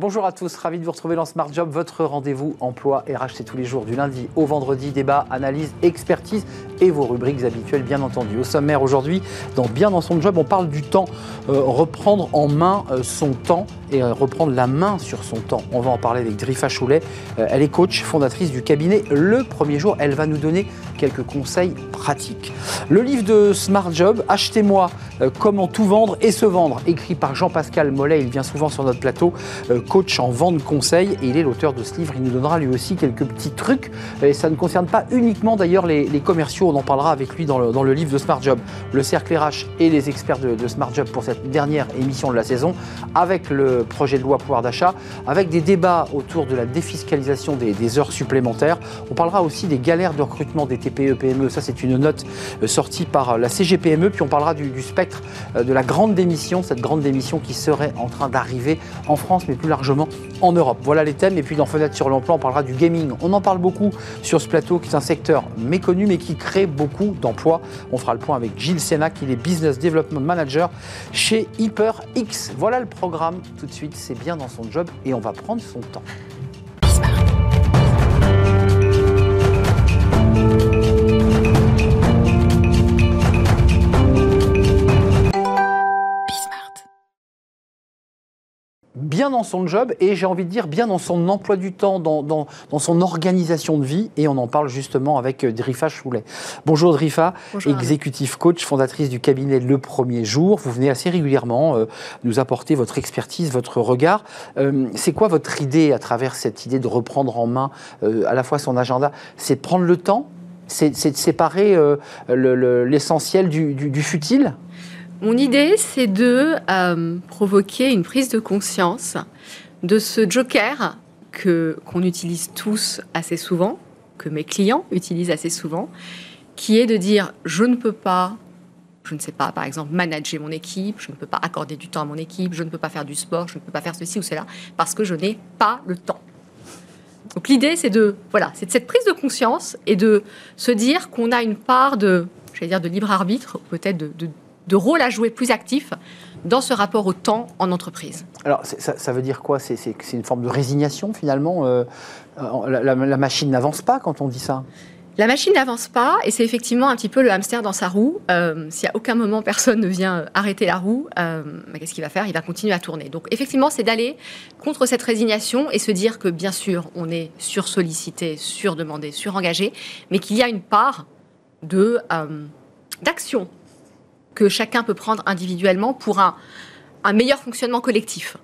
Bonjour à tous, ravi de vous retrouver dans Smart Job, votre rendez-vous emploi RH, c'est tous les jours du lundi au vendredi, débat, analyse, expertise et vos rubriques habituelles bien entendu. Au sommaire aujourd'hui, dans Bien dans son job, on parle du temps, euh, reprendre en main euh, son temps et euh, reprendre la main sur son temps. On va en parler avec Drifa Choulet, elle est coach, fondatrice du cabinet Le Premier Jour, elle va nous donner quelques conseils pratiques. Le livre de Smart Job, Achetez-moi comment tout vendre et se vendre, écrit par Jean-Pascal Mollet, il vient souvent sur notre plateau coach en vente conseil et il est l'auteur de ce livre. Il nous donnera lui aussi quelques petits trucs et ça ne concerne pas uniquement d'ailleurs les, commerciaux. On en parlera avec lui dans le, livre de Smart Job. Le cercle RH et les experts de, Smart Job pour cette dernière émission de la saison avec le projet de loi pouvoir d'achat, avec des débats autour de la défiscalisation des, heures supplémentaires. On parlera aussi des galères de recrutement des TPE, PME. Ça, c'est une note euh, sortie par la CGPME. Puis on parlera du, du spectre euh, de la grande démission, cette grande démission qui serait en train d'arriver en France, mais plus largement en Europe. Voilà les thèmes. Et puis dans Fenêtre sur l'emploi, on parlera du gaming. On en parle beaucoup sur ce plateau, qui est un secteur méconnu, mais qui crée beaucoup d'emplois. On fera le point avec Gilles Sénac, qui est Business Development Manager chez HyperX. Voilà le programme. Tout de suite, c'est bien dans son job et on va prendre son temps. Bien dans son job et j'ai envie de dire bien dans son emploi du temps, dans, dans, son organisation de vie. Et on en parle justement avec euh, Drifa Choulet. Bonjour Drifa, exécutif coach, fondatrice du cabinet Le Premier Jour. Vous venez assez régulièrement euh, nous apporter votre expertise, votre regard. Euh, c'est quoi votre idée à travers cette idée de reprendre en main à la fois son agenda? C'est de prendre le temps? C'est de séparer l'essentiel du, du futile? Mon idée, c'est de euh, provoquer une prise de conscience de ce joker que qu'on utilise tous assez souvent, que mes clients utilisent assez souvent, qui est de dire je ne peux pas, je ne sais pas, par exemple, manager mon équipe, je ne peux pas accorder du temps à mon équipe, je ne peux pas faire du sport, je ne peux pas faire ceci ou cela, parce que je n'ai pas le temps. Donc l'idée, c'est de voilà, c'est de cette prise de conscience et de se dire qu'on a une part de, j'allais dire, de libre arbitre, peut-être de de rôle à jouer plus actif dans ce rapport au temps en entreprise. Alors, ça, veut dire quoi? C'est une forme de résignation finalement? Euh, la, machine n'avance pas quand on dit ça? La machine n'avance pas et c'est effectivement un petit peu le hamster dans sa roue. Euh, si à aucun moment personne ne vient arrêter la roue, euh, bah, qu'est-ce qu'il va faire? Il va continuer à tourner. Donc effectivement, c'est d'aller contre cette résignation et se dire que bien sûr, on est sursollicité, surdemandé, surengagé, mais qu'il y a une part de d'action que chacun peut prendre individuellement pour un, un meilleur fonctionnement collectif.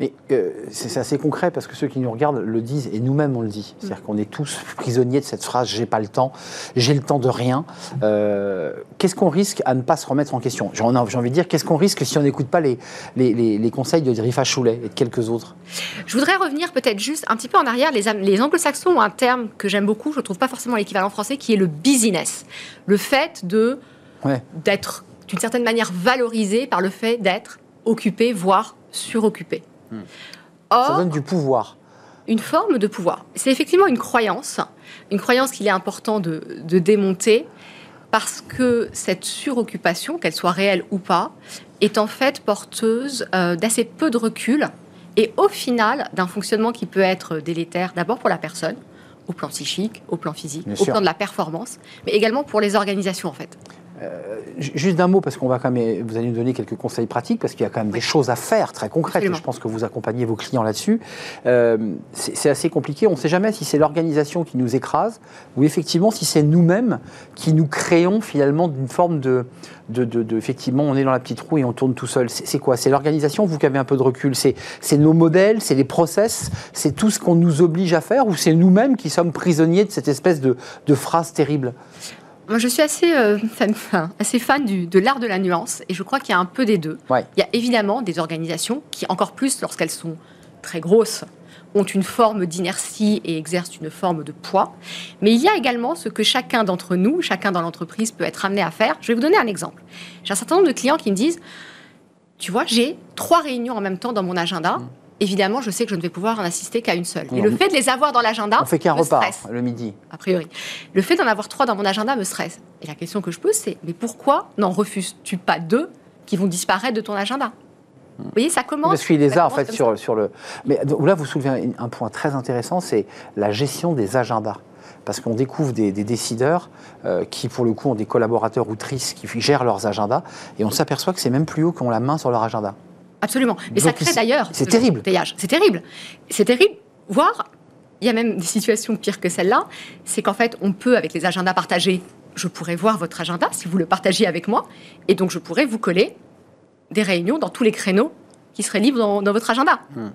Mais euh, c'est assez concret parce que ceux qui nous regardent le disent et nous-mêmes on le dit. C'est-à-dire mm. qu'on est tous prisonniers de cette phrase j'ai pas le temps, j'ai le temps de rien. Euh, qu'est-ce qu'on risque à ne pas se remettre en question? J'ai envie de dire qu'est-ce qu'on risque si on n'écoute pas les, les, les, conseils de Rifa Choulet et de quelques autres? Je voudrais revenir peut-être juste un petit peu en arrière. Les, les anglo-saxons ont un terme que j'aime beaucoup, je ne trouve pas forcément l'équivalent français, qui est le business. Le fait de d'être d'une certaine manière valorisé par le fait d'être occupé, voire suroccupé. Hmm. Ça donne du pouvoir. Une forme de pouvoir. C'est effectivement une croyance, une croyance qu'il est important de, démonter, parce que cette suroccupation, qu'elle soit réelle ou pas, est en fait porteuse euh, d'assez peu de recul et au final d'un fonctionnement qui peut être délétère d'abord pour la personne, au plan psychique, au plan physique, au plan de la performance, mais également pour les organisations en fait. Euh, juste d'un mot, parce qu'on va quand même, vous allez nous donner quelques conseils pratiques, parce qu'il y a quand même des choses à faire très concrètes, et je pense que vous accompagnez vos clients là-dessus. Euh, c'est assez compliqué, on ne sait jamais si c'est l'organisation qui nous écrase, ou effectivement si c'est nous-mêmes qui nous créons finalement d'une forme de, de, Effectivement, on est dans la petite roue et on tourne tout seul. C'est quoi? C'est l'organisation, vous qui avez un peu de recul, c'est nos modèles, c'est les process, c'est tout ce qu'on nous oblige à faire, ou c'est nous-mêmes qui sommes prisonniers de cette espèce de, de phrase terrible? Moi, je suis assez, euh, fan, assez fan du, de l'art de la nuance et je crois qu'il y a un peu des deux. Il y a évidemment des organisations qui, encore plus lorsqu'elles sont très grosses, ont une forme d'inertie et exercent une forme de poids. Mais il y a également ce que chacun d'entre nous, chacun dans l'entreprise peut être amené à faire. Je vais vous donner un exemple. J'ai un certain nombre de clients qui me disent, tu vois, j'ai trois réunions en même temps dans mon agenda. Mmh évidemment, je sais que je ne vais pouvoir en assister qu'à une seule. Et le fait de les avoir dans l'agenda. On fait qu'un repas le midi. A priori. Le fait d'en avoir trois dans mon agenda me stresse. Et la question que je pose, c'est mais pourquoi n'en refuses-tu pas deux qui vont disparaître de ton agenda? Vous voyez, ça commence. Parce qu'il les a en fait sur, ça. sur le. Mais là, vous soulevez un, un point très intéressant, c'est la gestion des agendas. Parce qu'on découvre des, des décideurs euh, qui, pour le coup, ont des collaborateurs ou tristes qui gèrent leurs agendas, et on s'aperçoit que c'est même plus haut qu'on la main sur leur agenda. Absolument. Mais ça crée d'ailleurs. c'est ce terrible. C'est terrible. C'est terrible. Voire, il y a même des situations pires que celle-là. C'est qu'en fait, on peut, avec les agendas partagés, je pourrais voir votre agenda si vous le partagez avec moi. Et donc, je pourrais vous coller des réunions dans tous les créneaux qui seraient libres dans, dans votre agenda. Hum,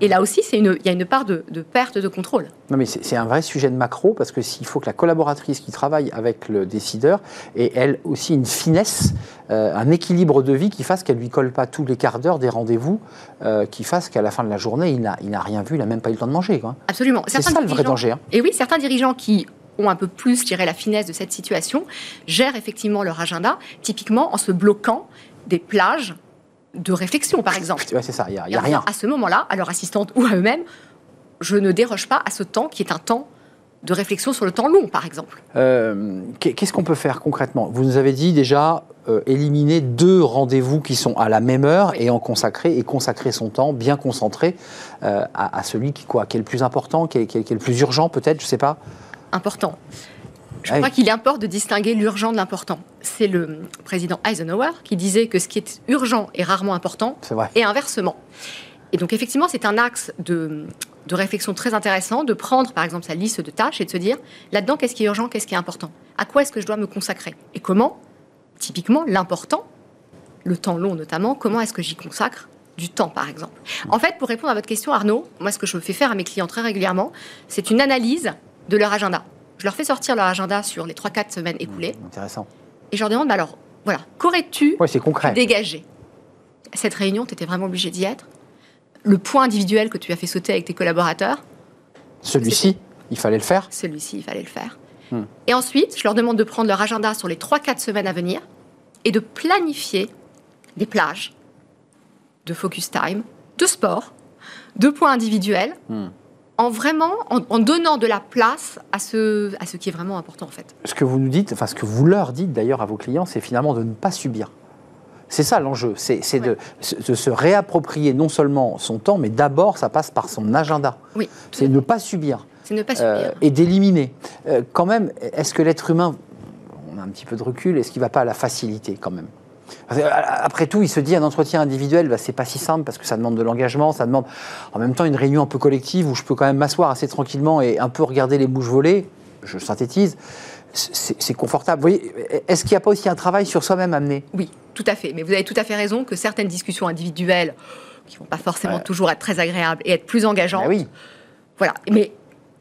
Et là aussi, il y a une part de, de perte de contrôle. Non, mais c'est un vrai sujet de macro parce que s'il faut que la collaboratrice qui travaille avec le décideur ait elle aussi une finesse, euh, un équilibre de vie qui fasse qu'elle lui colle pas tous les quarts d'heure des rendez-vous, euh, qui fasse qu'à la fin de la journée, il n'a rien vu, il n'a même pas eu le temps de manger. quoi. Absolument. C'est ça le vrai danger. hein. Et oui, certains dirigeants qui ont un peu plus, je dirais, la finesse de cette situation, gèrent effectivement leur agenda, typiquement en se bloquant des plages de réflexion, par exemple. Ouais, c'est ça, il n'y a, y rien. À ce moment-là, à leur assistante ou à eux-mêmes, je ne déroge pas à ce temps qui est un temps de réflexion sur le temps long, par exemple. Euh, qu'est- Qu'est-ce qu'on peut faire concrètement? Vous nous avez dit déjà euh, éliminer deux rendez-vous qui sont à la même heure Oui. et en consacrer et consacrer son temps bien concentré euh, à, à celui qui quoi, qui est le plus important, qui est, qui est- qui est le plus urgent peut-être, je sais pas? Important. Je Ah oui. crois qu'il importe de distinguer l'urgent de l'important. C'est le président Eisenhower qui disait que ce qui est urgent est rarement important, et inversement. Et donc effectivement, c'est un axe de, de réflexion très intéressant de prendre par exemple sa liste de tâches et de se dire là-dedans qu'est-ce qui est urgent, qu'est-ce qui est important, à quoi est-ce que je dois me consacrer? Et comment, typiquement l'important, le temps long notamment, comment est-ce que j'y consacre du temps par exemple? En fait, pour répondre à votre question Arnaud, moi ce que je fais faire à mes clients très régulièrement, c'est une analyse de leur agenda. Je leur fais sortir leur agenda sur les 3-4 semaines écoulées Intéressant. et je leur demande bah alors voilà, qu'aurais-tu concret. dégagé. Cette réunion, tu étais vraiment obligé d'y être. Le point individuel que tu as fait sauter avec tes collaborateurs, Celui-ci, il fallait le faire. celui-ci, il fallait le faire. Hmm. Et ensuite, je leur demande de prendre leur agenda sur les 3-4 semaines à venir et de planifier des plages de focus time, de sport, de points individuels, Hmm. En vraiment, en, en donnant de la place à ce, à ce qui est vraiment important en fait. Ce que vous nous dites, enfin ce que vous leur dites d'ailleurs à vos clients, c'est finalement de ne pas subir. C'est ça l'enjeu, c'est de, de se réapproprier non seulement son temps, mais d'abord ça passe par son agenda. Oui, C'est ne pas subir. c'est ne pas euh, subir. et d'éliminer. Euh, quand même, est-ce que l'être humain, on a un petit peu de recul, est-ce qu'il ne va pas à la facilité quand même? Après tout, il se dit un entretien individuel, bah, c'est pas si simple parce que ça demande de l'engagement, ça demande en même temps une réunion un peu collective où je peux quand même m'asseoir assez tranquillement et un peu regarder les mouches voler. Je synthétise. C'est confortable. Vous voyez, est-ce qu'il n'y a pas aussi un travail sur soi-même amené Oui, tout à fait. Mais vous avez tout à fait raison que certaines discussions individuelles, qui vont pas forcément Ouais. toujours être très agréables et être plus engageantes, Ah oui. voilà. Mais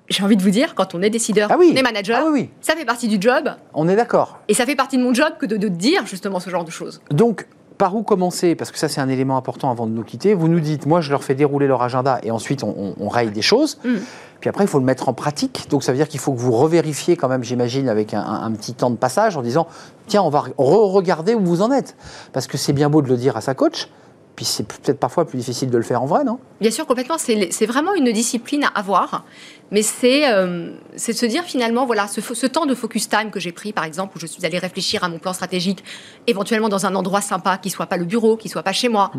j'ai envie de vous dire, quand on est décideur, Ah oui. on est manager, Ah oui, ça fait partie du job On est d'accord. et ça fait partie de mon job que de, de dire justement ce genre de choses. Donc, par où commencer? Parce que ça, c'est un élément important avant de nous quitter. Vous nous dites, moi, je leur fais dérouler leur agenda et ensuite, on, on- on raye des choses. Mm. Puis après, il faut le mettre en pratique. Donc, ça veut dire qu'il faut que vous revérifiez quand même, j'imagine, avec un, un- un petit temps de passage en disant, tiens, on va re-regarder où vous en êtes. Parce que c'est bien beau de le dire à sa coach, puis c'est peut-être parfois plus difficile de le faire en vrai, non? Bien sûr, complètement, c'est vraiment une discipline à avoir, mais c'est euh, de se dire finalement, voilà, ce, temps de focus time que j'ai pris, par exemple, où je suis allée réfléchir à mon plan stratégique, éventuellement dans un endroit sympa, qui soit pas le bureau, qui soit pas chez moi.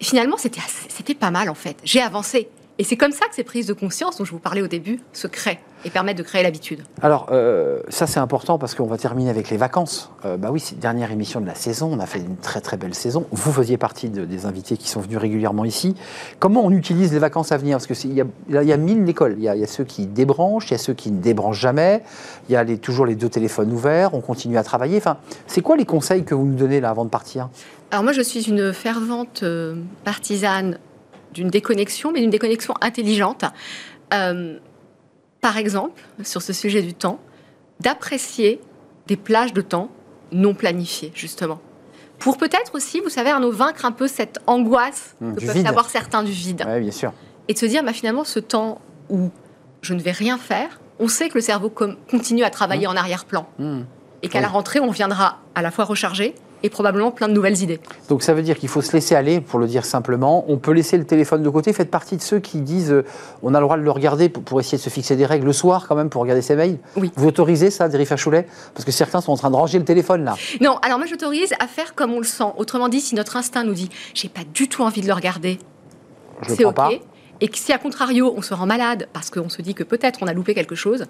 Finalement, c'était assez- c'était pas mal en fait. J'ai avancé. Et c'est comme ça que ces prises de conscience dont je vous parlais au début se créent et permettent de créer l'habitude. Alors, euh, ça c'est important parce qu'on va terminer avec les vacances. Euh, bah oui, c'est la dernière émission de la saison. On a fait une très très belle saison. Vous faisiez partie de- des invités qui sont venus régulièrement ici. Comment on utilise les vacances à venir? Parce qu'il y y a mille écoles. Il y, a, il y a ceux qui débranchent, il y a ceux qui ne débranchent jamais. Il y a les- toujours les deux téléphones ouverts. On continue à travailler. Enfin, c'est quoi les conseils que vous nous donnez là avant de partir? Alors moi, je suis une fervente euh, partisane d'une déconnexion, mais d'une déconnexion intelligente. Euh, par exemple, sur ce sujet du temps, d'apprécier des plages de temps non planifiées, justement. Pour peut-être aussi, vous savez, Arnaud, vaincre un peu cette angoisse Hum, que peuvent vide. avoir certains du vide. Oui, bien sûr. Et de se dire, bah, finalement, ce temps où je ne vais rien faire, on sait que le cerveau continue à travailler en arrière-plan. Hmm. Et qu'à la rentrée, on viendra à la fois rechargé et probablement plein de nouvelles idées. Donc ça veut dire qu'il faut se laisser aller, pour le dire simplement. On peut laisser le téléphone de côté. Faites partie de ceux qui disent euh, on a le droit de le regarder pour, essayer de se fixer des règles le soir quand même pour regarder ses mails. Oui. Vous autorisez ça, Dérifa Choulet Parce que certains sont en train de ranger le téléphone là. Non, alors moi j'autorise à faire comme on le sent. Autrement dit, si notre instinct nous dit j'ai pas du tout envie de le regarder, c'est ok. Pas. Et que si à contrario on se rend malade parce qu'on se dit que peut-être on a loupé quelque chose,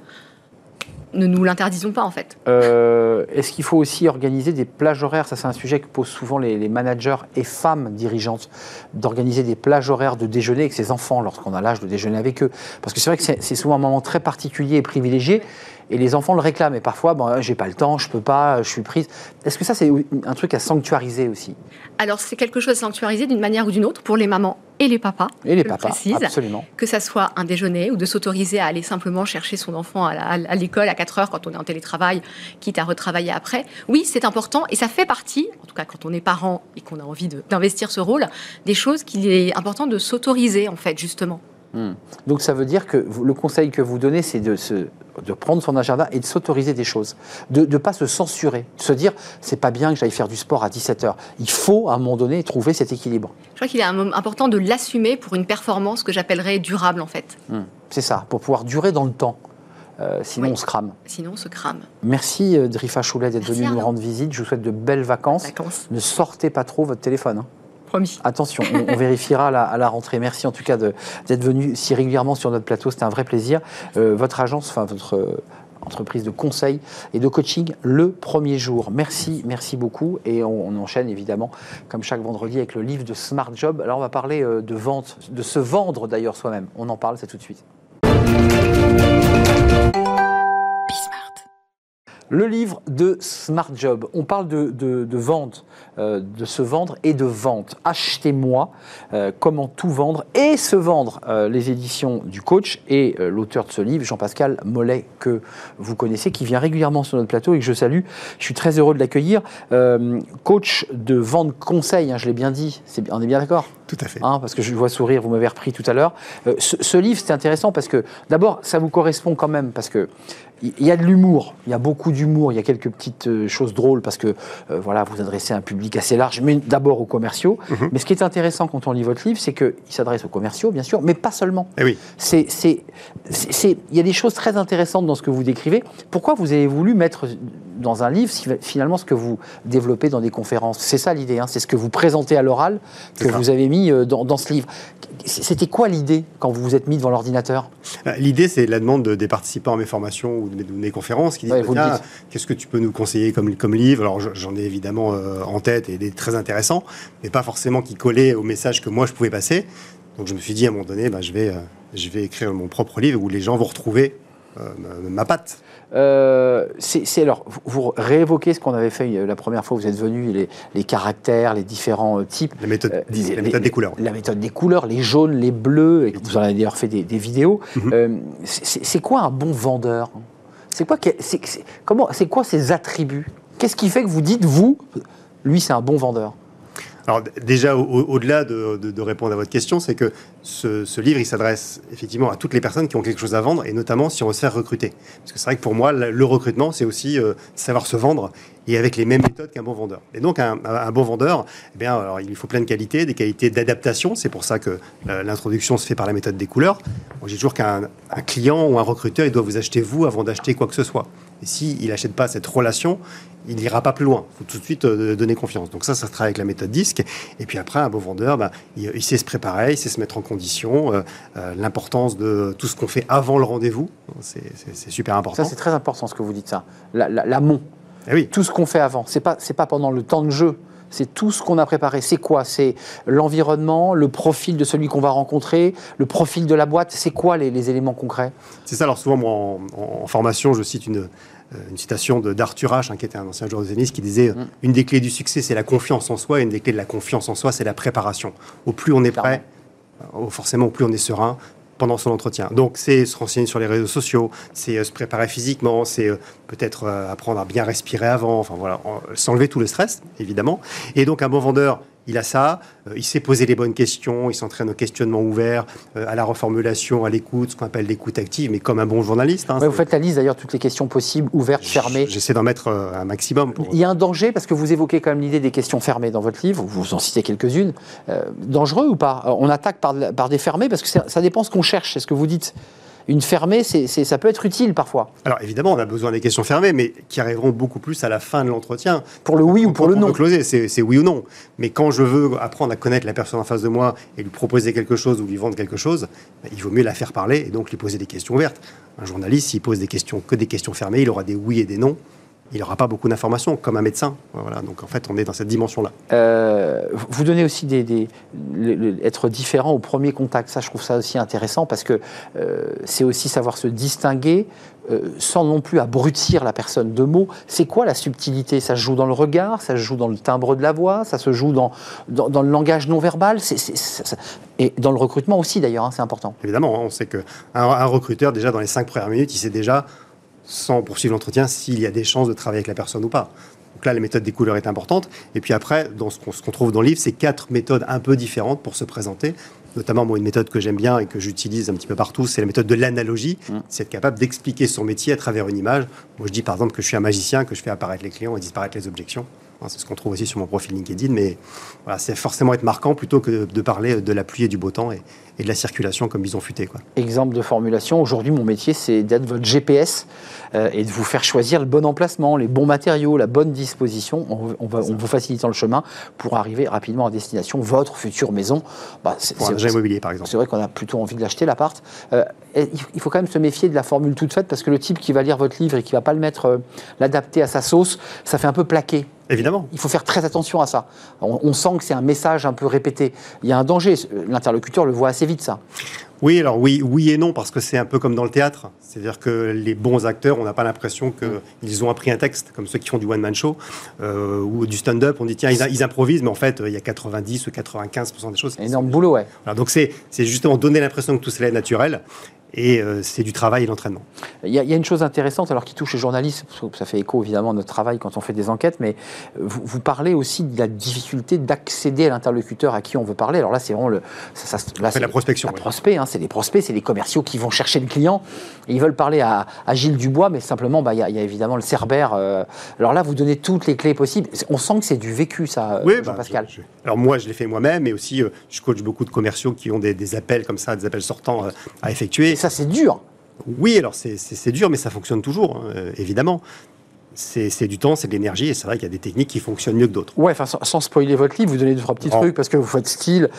ne nous l'interdisons pas en fait. Euh, est-ce qu'il faut aussi organiser des plages horaires? Ça c'est un sujet que posent souvent les, managers et femmes dirigeantes, d'organiser des plages horaires de déjeuner avec ses enfants lorsqu'on a l'âge de déjeuner avec eux. Parce que c'est vrai que c'est souvent un moment très particulier et privilégié. Et les enfants le réclament. Et parfois, bon, j'ai pas le temps, je peux pas, je suis prise. Est-ce que ça, c'est un truc à sanctuariser aussi? Alors, c'est quelque chose à sanctuariser d'une manière ou d'une autre pour les mamans et les papas. Et les papas, absolument. Que ça soit un déjeuner ou de s'autoriser à aller simplement chercher son enfant à l'école à 4 heures quand on est en télétravail, quitte à retravailler après. Oui, c'est important et ça fait partie, en tout cas quand on est parent et qu'on a envie d'investir ce rôle, des choses qu'il est important de s'autoriser en fait, justement. Hmm. Donc ça veut dire que le conseil que vous donnez, c'est de, de prendre son agenda et de s'autoriser des choses, de ne pas se censurer, de se dire c'est pas bien que j'aille faire du sport à 17h. Il faut à un moment donné trouver cet équilibre. Je crois qu'il est important de l'assumer pour une performance que j'appellerais durable en fait. Hmm. C'est ça, pour pouvoir durer dans le temps. Euh, sinon, on se crame. Sinon, on se crame. Merci euh, Drifa Choulet d'être venu nous rendre visite. Je vous souhaite de belles vacances. Ne sortez pas trop votre téléphone. Hein. Attention, on, vérifiera à la, rentrée. Merci en tout cas d'être venu si régulièrement sur notre plateau. C'était un vrai plaisir. Euh, votre agence, enfin votre euh, entreprise de conseil et de coaching le premier jour. Merci, merci beaucoup. Et on, enchaîne évidemment, comme chaque vendredi, avec le livre de Smart Job. Alors on va parler euh, de vente, de se vendre d'ailleurs soi-même. On en parle, c'est tout de suite. Le livre de Smart Job. On parle de, vente, euh, de se vendre et de vente. Achetez-moi, euh, comment tout vendre et se vendre. Euh, les éditions du coach et l'auteur de ce livre, Jean-Pascal Mollet, que vous connaissez, qui vient régulièrement sur notre plateau et que je salue. Je suis très heureux de l'accueillir. coach de vente conseil, hein, je l'ai bien dit. on est bien d'accord? Tout à fait. Hein, parce que je vois sourire, vous m'avez repris tout à l'heure. Ce, ce, livre, c'est intéressant parce que, d'abord, ça vous correspond quand même, parce que il y a de l'humour, il y a beaucoup d'humour, il y a quelques petites euh, choses drôles parce que euh, voilà, vous adressez à un public assez large, mais d'abord aux commerciaux. Mhm. Mais ce qui est intéressant quand on lit votre livre, c'est qu'il s'adresse aux commerciaux, bien sûr, mais pas seulement. Eh oui. C'est, il y a des choses très intéressantes dans ce que vous décrivez. Pourquoi vous avez voulu mettre dans un livre finalement ce que vous développez dans des conférences C'est ça l'idée, hein, c'est ce que vous présentez à l'oral que vous avez mis euh, dans, dans ce livre. C'était quoi l'idée quand vous vous êtes mis devant l'ordinateur? L'idée, c'est la demande des participants à mes formations ou de mes, conférences qui disent qu'est-ce que tu peux nous conseiller comme, comme livre? Alors j'en ai évidemment euh, en tête et des très intéressants, mais pas forcément qui collaient au message que moi je pouvais passer. Donc je me suis dit à un moment donné, bah, je, vais, euh, je vais écrire mon propre livre où les gens vont retrouver euh, ma, patte. C'est alors, vous, réévoquez ce qu'on avait fait la première fois vous êtes venu, les, les caractères, les différents types. La méthode, la méthode des couleurs. La méthode des couleurs, les jaunes, les bleus, et vous en avez d'ailleurs fait des, vidéos. Mhm. c'est quoi un bon vendeur? C'est quoi, c'est, comment, c'est quoi ses attributs? Qu'est-ce qui fait que vous dites, vous, lui, c'est un bon vendeur? Alors déjà, au-delà de, répondre à votre question, c'est que ce, livre, il s'adresse effectivement à toutes les personnes qui ont quelque chose à vendre, et notamment si on veut se faire recruter. Parce que c'est vrai que pour moi, le recrutement, c'est aussi euh, savoir se vendre, et avec les mêmes méthodes qu'un bon vendeur. Et donc un, bon vendeur, eh bien, alors, il lui faut plein de qualités, des qualités d'adaptation. C'est pour ça que euh, l'introduction se fait par la méthode des couleurs. Moi, j'ai toujours qu'un client ou un recruteur, il doit vous acheter vous avant d'acheter quoi que ce soit. Et s'il n'achète pas cette relation, il n'ira pas plus loin. Il faut tout de suite euh, donner confiance. Donc ça, ça se travaille avec la méthode disque. Et puis après, un beau vendeur, bah, il, sait se préparer, il sait se mettre en condition. Euh, l'importance de tout ce qu'on fait avant le rendez-vous, c'est super important. Ça, c'est très important ce que vous dites, ça. L'amont. La, eh oui. Tout ce qu'on fait avant. Ce n'est pas, pas pendant le temps de jeu. C'est tout ce qu'on a préparé. C'est quoi? C'est l'environnement, le profil de celui qu'on va rencontrer, le profil de la boîte. C'est quoi les, éléments concrets? C'est ça. Alors souvent, moi, en formation, je cite une, euh, une citation d'Arthur H, hein, qui était un ancien joueur de tennis, qui disait mm. Une des clés du succès, c'est la confiance en soi, et une des clés de la confiance en soi, c'est la préparation. Au plus on est prêt, forcément, au plus on est serein pendant son entretien. Donc, c'est se renseigner sur les réseaux sociaux, c'est euh, se préparer physiquement, c'est peut-être apprendre à bien respirer avant, enfin voilà, s'enlever tout le stress, évidemment. Et donc, un bon vendeur, il a ça, euh, il sait poser les bonnes questions, il s'entraîne au questionnement ouvert, euh, à la reformulation, à l'écoute, ce qu'on appelle l'écoute active, mais comme un bon journaliste. hein, Ouais, vous faites la liste d'ailleurs, toutes les questions possibles, ouvertes, fermées. J'essaie d'en mettre euh, un maximum. Pour... Il y a un danger parce que vous évoquez quand même l'idée des questions fermées dans votre livre, vous en citez quelques-unes. Dangereux ou pas? On attaque par, par des fermées parce que ça, ça dépend ce qu'on cherche, c'est ce que vous dites. Une fermée, c'est ça peut être utile parfois, Alors évidemment, on a besoin des questions fermées, mais qui arriveront beaucoup plus à la fin de l'entretien. pour le oui ou pour le non. closer, c'est c'est oui ou non. Mais quand je veux apprendre à connaître la personne en face de moi et lui proposer quelque chose ou lui vendre quelque chose, ben, il vaut mieux la faire parler et donc lui poser des questions ouvertes. Un journaliste, s'il pose des questions que des questions fermées, il aura des oui et des non. Il n'aura pas beaucoup d'informations, comme un médecin. Voilà. Donc en fait, on est dans cette dimension-là. Euh, vous donnez aussi des, des- le- le- être différent au premier contact. Ça, je trouve ça aussi intéressant parce que euh, c'est aussi savoir se distinguer euh, sans non plus abrutir la personne de mots. C'est quoi la subtilité? Ça se joue dans le regard, ça se joue dans le timbre de la voix, ça se joue dans, dans, dans le langage non verbal. Et dans le recrutement aussi, d'ailleurs, hein, c'est important. Évidemment, hein, on sait qu'un un recruteur, déjà dans les cinq premières minutes, il sait déjà, sans poursuivre l'entretien, s'il y a des chances de travailler avec la personne ou pas. Donc là, la méthode des couleurs est importante. Et puis après, dans ce qu'on trouve dans le livre, c'est quatre méthodes un peu différentes pour se présenter. Notamment, moi, une méthode que j'aime bien et que j'utilise un petit peu partout, c'est la méthode de l'analogie. C'est être capable d'expliquer son métier à travers une image. Moi, je dis par exemple que je suis un magicien, que je fais apparaître les clients et disparaître les objections. Hein, C'est ce qu'on trouve aussi sur mon profil LinkedIn, mais voilà, c'est forcément être marquant plutôt que de parler de la pluie et du beau temps et, et de la circulation comme bison futé. Quoi. Exemple de formulation, aujourd'hui mon métier c'est d'être votre GPS euh, et de vous faire choisir le bon emplacement, les bons matériaux, la bonne disposition, en, on va, en vous facilitant le chemin pour arriver rapidement à destination, votre future maison. Bah, c'est- Pour un agent immobilier, par exemple. c'est vrai qu'on a plutôt envie de l'acheter, l'appart. Euh, il faut quand même se méfier de la formule toute faite parce que le type qui va lire votre livre et qui va pas le mettre, euh, l'adapter à sa sauce, ça fait un peu plaqué. Évidemment. Il faut faire très attention à ça. On, on sent que c'est un message un peu répété. Il y a un danger. L'interlocuteur le voit assez Oui, alors oui, oui et non, parce que c'est un peu comme dans le théâtre. C'est-à-dire que les bons acteurs, on n'a pas l'impression qu'ils ont appris un texte, comme ceux qui font du one-man show euh, ou du stand-up. On dit, tiens, ils, ils improvisent, mais en fait, euh, il y a 90 ou 95% des choses. Énorme boulot, ouais. Voilà, donc c'est justement donner l'impression que tout cela est naturel. Et euh, c'est du travail et l'entraînement. Il y, a, il y a une chose intéressante, alors qui touche les journalistes, parce que ça fait écho évidemment à notre travail quand on fait des enquêtes, mais vous, vous parlez aussi de la difficulté d'accéder à l'interlocuteur à qui on veut parler. Alors là, c'est vraiment le. Ça, ça- là, la prospection, La oui. prospect, hein, c'est les prospects, c'est les commerciaux qui vont chercher le client. Et ils veulent parler à, à Gilles Dubois, mais simplement, bah, il y, a- il y a évidemment le Cerbère. euh, alors là, vous donnez toutes les clés possibles. On sent que c'est du vécu, ça, Oui, euh, bah, Jean-Pascal. je- je- alors moi, je l'ai fait moi-même, mais aussi, euh, je coach beaucoup de commerciaux qui ont des, des appels comme ça, des appels sortants euh, à effectuer. Et ça, c'est dur. Oui, alors c'est- dur, mais ça fonctionne toujours, hein, évidemment. C'est du temps, c'est de l'énergie, et c'est vrai qu'il y a des techniques qui fonctionnent mieux que d'autres. Ouais, enfin, sans, sans spoiler votre livre, vous donnez deux, trois petits Non. trucs parce que vous faites style.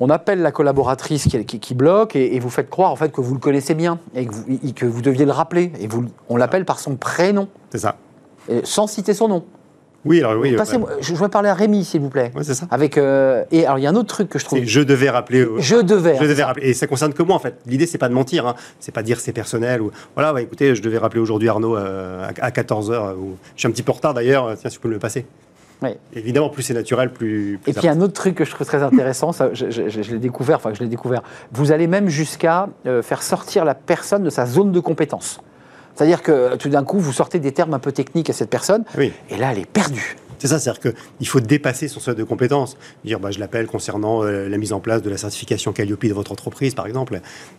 On appelle la collaboratrice qui, qui- qui bloque et, et vous faites croire en fait que vous le connaissez bien et que vous, et que vous deviez le rappeler. Et vous, on l'appelle par son prénom, C'est ça. et sans citer son nom. Oui, alors oui. euh, Passez-moi- je, je voudrais parler à Rémi, s'il vous plaît. ouais, c'est ça. Avec, euh, et alors, il y a un autre truc que je trouve. Je devais rappeler. euh, Je devais. Je devais rappeler. Et ça concerne que moi, en fait. L'idée, c'est pas de mentir. Hein. C'est pas de dire c'est personnel. Ou voilà, bah, écoutez, je devais rappeler aujourd'hui Arnaud euh, à, 14h. ou... Je suis un petit peu en retard d'ailleurs. Tiens, si vous pouvez me le passer. Ouais. Évidemment, plus c'est naturel, plus. plus Et puis il y a un autre truc que je trouve très intéressant, ça, je, je- je- je l'ai découvert, enfin je l'ai découvert. Vous allez même jusqu'à euh, faire sortir la personne de sa zone de compétence. C'est-à-dire que euh, tout d'un coup, vous sortez des termes un peu techniques à cette personne, Oui. et là, elle est perdue. C'est ça, c'est-à-dire qu'il faut dépasser son seuil de compétences. Dire, bah, je l'appelle concernant euh, la mise en place de la certification Calliope de votre entreprise, par exemple.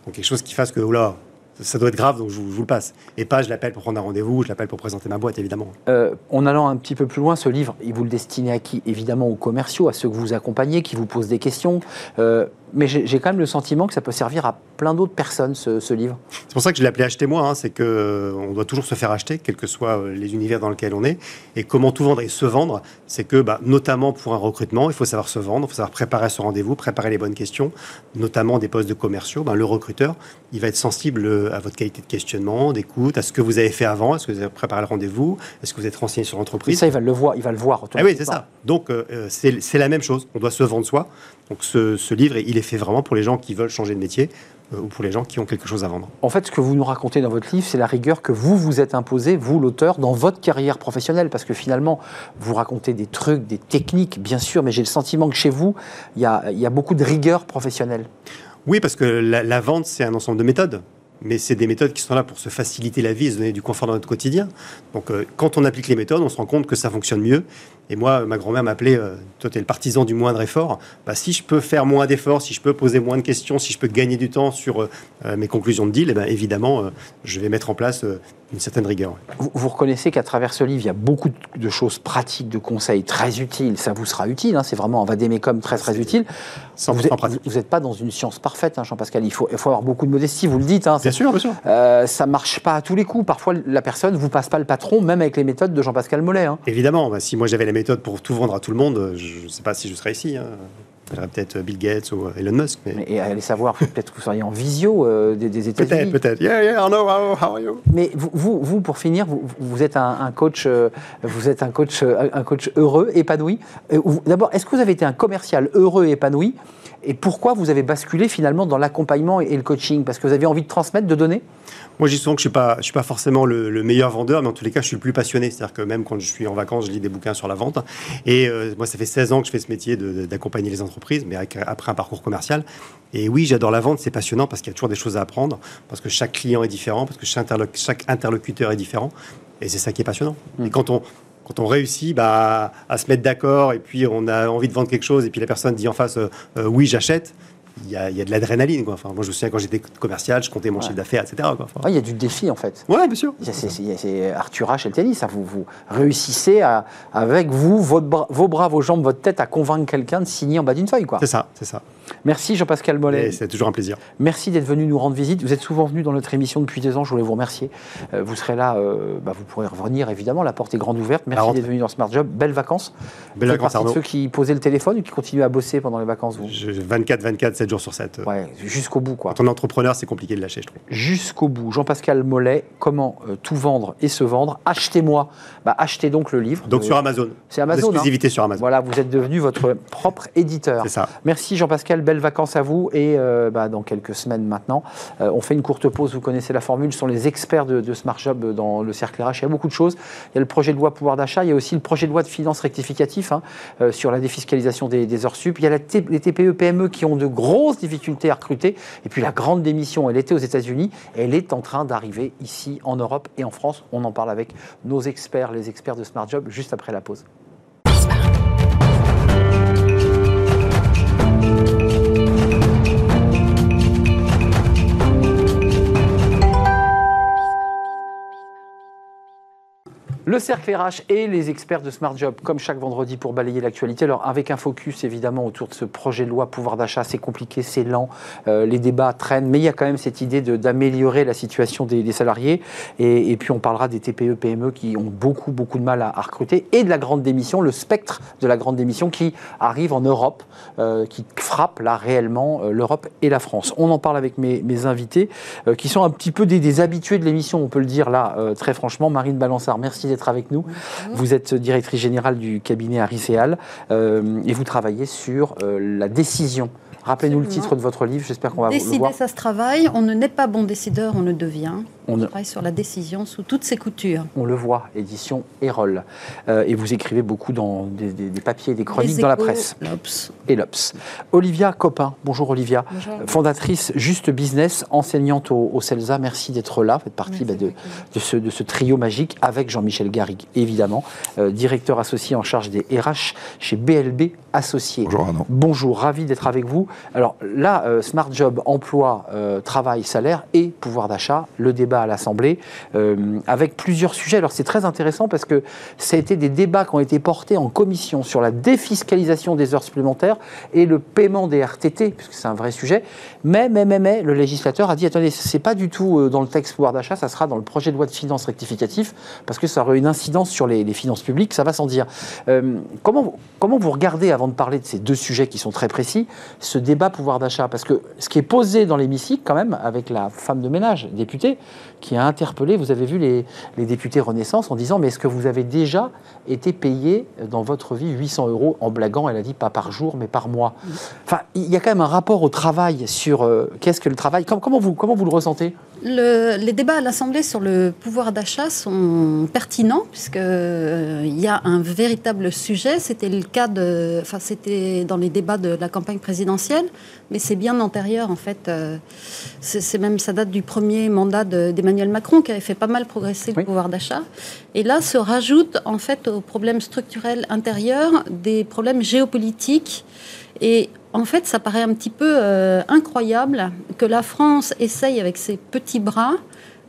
Donc quelque chose qui fasse que, oh là, ça, ça doit être grave, donc je, vous je vous le passe. Et pas, je l'appelle pour prendre un rendez-vous, je l'appelle pour présenter ma boîte, évidemment. Euh, en allant un petit peu plus loin, ce livre, il vous le destinez à qui? Évidemment aux commerciaux, à ceux que vous accompagnez, qui vous posent des questions. Euh, mais j'ai quand même le sentiment que ça peut servir à plein d'autres personnes, ce, ce livre. C'est pour ça que je l'ai appelé Achetez-moi, hein, c'est que euh, doit toujours se faire acheter, quels que soient euh, les univers dans lesquels on est. Et comment tout vendre et se vendre, c'est que, bah, notamment pour un recrutement, il faut savoir se vendre, il faut savoir préparer ce rendez-vous, préparer les bonnes questions, notamment des postes de commerciaux. Ben, le recruteur, il va être sensible euh, à votre qualité de questionnement, d'écoute, à ce que vous avez fait avant, est-ce que vous avez préparé le rendez-vous, est-ce que vous êtes renseigné sur Et l'entreprise. ça, il va le voir. Il va le voir Ah oui, c'est ça. Donc, euh, c'est la même chose. On doit se vendre soi. Donc, ce, ce livre, il est fait vraiment pour les gens qui veulent changer de métier euh, ou pour les gens qui ont quelque chose à vendre. En fait, ce que vous nous racontez dans votre livre, c'est la rigueur que vous vous êtes imposé, vous l'auteur, dans votre carrière professionnelle. Parce que finalement, vous racontez des trucs, des techniques, bien sûr, mais j'ai le sentiment que chez vous, il y a, il y a beaucoup de rigueur professionnelle. Oui, parce que la, la vente, c'est un ensemble de méthodes. mais c'est des méthodes qui sont là pour se faciliter la vie et se donner du confort dans notre quotidien. Donc euh, quand on applique les méthodes, on se rend compte que ça fonctionne mieux. Et moi, ma grand-mère m'appelait, euh, toi tu es le partisan du moindre effort. Bah, si je peux faire moins d'efforts, si je peux poser moins de questions, si je peux gagner du temps sur euh, mes conclusions de deal, eh ben, évidemment, je vais mettre en place une certaine rigueur. Vous, vous reconnaissez qu'à travers ce livre, il y a beaucoup de choses pratiques, de conseils très utiles. Ça vous sera utile, hein, c'est vraiment un vadémécum très très utile. Vous n'êtes pas dans une science parfaite, hein, Jean-Pascal. Il faut, il faut avoir beaucoup de modestie, vous le dites. Hein, bien sûr, bien sûr. Euh, ça marche pas à tous les coups. Parfois, la personne vous passe pas le patron, même avec les méthodes de Jean-Pascal Mollet. Évidemment. Bah, si moi j'avais la méthode pour tout vendre à tout le monde, je ne sais pas si je serais ici. J'aurais peut-être Bill Gates ou Elon Musk. Mais... Et allez savoir, peut-être que vous seriez en visio euh, des, États-Unis. Peut-être, peut-être. Yeah, yeah, I know, how, how are you? Mais vous, vous, pour finir, vous, vous êtes un, coach, euh, vous êtes un coach, un coach heureux, épanoui. D'abord, est-ce que vous avez été un commercial heureux épanoui? Et pourquoi vous avez basculé finalement dans l'accompagnement et le coaching? Parce que vous avez envie de transmettre, de donner? Moi, je dis souvent que je ne suis, pas, je suis pas forcément le, meilleur vendeur, mais en tous les cas, je suis le plus passionné. C'est-à-dire que même quand je suis en vacances, je lis des bouquins sur la vente. Et euh, moi, ça fait 16 ans que je fais ce métier d'accompagner les entreprises, mais après un parcours commercial. Et oui, j'adore la vente, c'est passionnant parce qu'il y a toujours des choses à apprendre, parce que chaque client est différent, parce que chaque, interlocuteur est différent. Et c'est ça qui est passionnant. Mmh. Et quand on, quand on réussit bah, à se mettre d'accord et puis on a envie de vendre quelque chose et puis la personne dit en face euh, euh, oui j'achète, il y, a, de l'adrénaline. Enfin, moi, je me souviens quand j'étais commercial, je comptais mon chiffre d'affaires, etc. il y a du défi, en fait. Oui, bien sûr. C'est Arthur H. et le tennis. Vous, vous réussissez à, avec vous, votre vos bras, vos jambes, votre tête, à convaincre quelqu'un de signer en bas d'une feuille. C'est ça, c'est ça. Merci Jean-Pascal Mollet. C'est toujours un plaisir. Merci d'être venu nous rendre visite. Vous êtes souvent venu dans notre émission depuis deux ans. Je voulais vous remercier. Euh, vous serez là, euh, bah, vous pourrez revenir évidemment. La porte est grande ouverte. Merci d'être venu dans Smart Job. Belles vacances. Belles vacances, Arnaud. ceux qui posaient le téléphone ou qui continuent à bosser pendant les vacances vous 24, 24, 7 jours sur 7. Ouais, jusqu'au bout quoi. Quand on est entrepreneur, c'est compliqué de lâcher, je trouve. Jusqu'au bout. Jean-Pascal Mollet, comment euh, tout vendre et se vendre? Achetez-moi. Bah, achetez donc le livre. Donc sur Amazon. C'est Amazon. Exclusivité hein. sur Amazon. Voilà, vous êtes devenu votre propre éditeur. C'est ça. Merci Jean-Pascal. Belles vacances à vous. Et euh, bah, dans quelques semaines maintenant, euh, on fait une courte pause. Vous connaissez la formule. Ce sont les experts de, Smart Job dans le cercle RH. Il y a beaucoup de choses. Il y a le projet de loi pouvoir d'achat. Il y a aussi le projet de loi de finances rectificatif hein, euh, sur la défiscalisation des, heures sup. Il y a les TPE, PME qui ont de grosses difficultés à recruter. Et puis la grande démission, elle était aux États-Unis. Elle est en train d'arriver ici en Europe et en France. On en parle avec nos experts, les experts de Smart Job, juste après la pause. Le cercle RH et les experts de Smart Job, comme chaque vendredi pour balayer l'actualité. Alors, avec un focus évidemment autour de ce projet de loi pouvoir d'achat, c'est compliqué, c'est lent, euh, les débats traînent, mais il y a quand même cette idée d'améliorer la situation des, salariés. Et, puis, on parlera des TPE, PME qui ont beaucoup, beaucoup de mal à, recruter et de la grande démission, le spectre de la grande démission qui arrive en Europe, euh, qui frappe là réellement euh, l'Europe et la France. On en parle avec mes, invités qui sont un petit peu des, des habitués de l'émission, on peut le dire là très franchement. Marine Balançard, merci d'être avec nous. Vous êtes directrice générale du cabinet Ariséal euh, et vous travaillez sur euh, la décision Rappelez-nous le titre de votre livre, j'espère qu'on va Décider, le voir. ça se travaille. On ne n'est pas bon décideur, on le devient. On, travaille sur la décision sous toutes ses coutures. On le voit, édition Erol. Euh, et vous écrivez beaucoup dans des, papiers, des chroniques dans la presse. L'Obs. Et l'Obs. Olivia Copin, bonjour Olivia. Fondatrice Juste Business, enseignante au, CELSA. Merci d'être là. Vous faites partie bah, de, ce, de, ce, trio magique avec Jean-Michel Garrigue, évidemment, euh, directeur associé en charge des RH chez BLB Bonjour Arnaud. Bonjour, ravi d'être avec vous. Alors là, euh, Smart Job, emploi, euh, travail, salaire et pouvoir d'achat, le débat à l'Assemblée, euh, avec plusieurs sujets. Alors c'est très intéressant parce que ça a été des débats qui ont été portés en commission sur la défiscalisation des heures supplémentaires et le paiement des RTT, puisque c'est un vrai sujet. Mais, mais, mais, mais, le législateur a dit, attendez, c'est pas du tout dans le texte pouvoir d'achat, ça sera dans le projet de loi de finances rectificatif, parce que ça aurait une incidence sur les, finances publiques, ça va sans dire. comment, comment vous regardez, avant de parler de ces deux sujets qui sont très précis, ce débat pouvoir d'achat. Parce que ce qui est posé dans l'hémicycle, quand même, avec la femme de ménage, députée, qui a interpellé, vous avez vu les, députés Renaissance en disant Mais est-ce que vous avez déjà été payé dans votre vie 800 euros En blaguant, elle a dit pas par jour, mais par mois. Enfin, il y a quand même un rapport au travail sur euh, qu'est-ce que le travail? Comment, vous, comment vous le ressentez? Les débats à l'Assemblée sur le pouvoir d'achat sont pertinents puisqu'il euh, y a un véritable sujet. C'était le cas de, enfin c'était dans les débats de la campagne présidentielle présidentielle, mais c'est bien antérieur en fait. Euh, c'est même ça date du premier mandat d'Emmanuel Macron qui avait fait pas mal progresser le pouvoir d'achat. Et là se rajoutent en fait aux problèmes structurels intérieurs des problèmes géopolitiques. Et en fait, ça paraît un petit peu euh, incroyable que la France essaye avec ses petits bras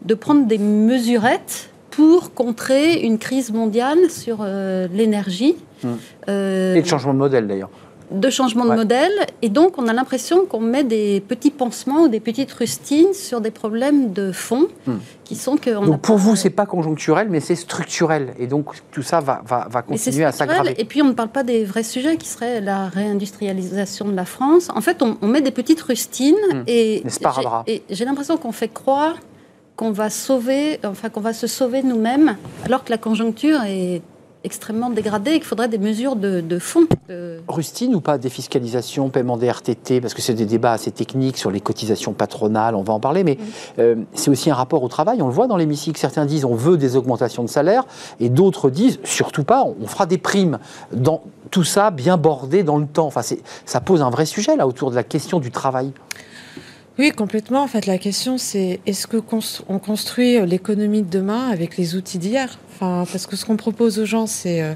de prendre des mesurettes pour contrer une crise mondiale sur euh, l'énergie. Hum. Et de changement de modèle d'ailleurs de changement de modèle. Et donc, on a l'impression qu'on met des petits pansements ou des petites rustines sur des problèmes de fond hmm. qui sont que. donc, pour vous, c'est pas conjoncturel, mais c'est structurel. Et donc, tout ça va, va, va continuer à s'aggraver. Et puis, on ne parle pas des vrais sujets qui seraient la réindustrialisation de la France. En fait, on, met des petites rustines hmm. et, et j'ai l'impression qu'on fait croire qu'on va sauver, enfin qu'on va se sauver nous-mêmes, alors que la conjoncture est extrêmement dégradé et qu'il faudrait des mesures de, fond. Rustine ou pas défiscalisation, paiement des RTT, parce que c'est des débats assez techniques sur les cotisations patronales, on va en parler, mais euh, c'est aussi un rapport au travail, on le voit dans l'hémicycle, certains disent on veut des augmentations de salaire, et d'autres disent surtout pas, on fera des primes. Dans tout ça bien bordé dans le temps. Enfin, ça pose un vrai sujet là autour de la question du travail. Oui, complètement. En fait, la question, c'est est-ce que on construit l'économie de demain avec les outils d'hier? Enfin, parce que ce qu'on propose aux gens, c'est euh,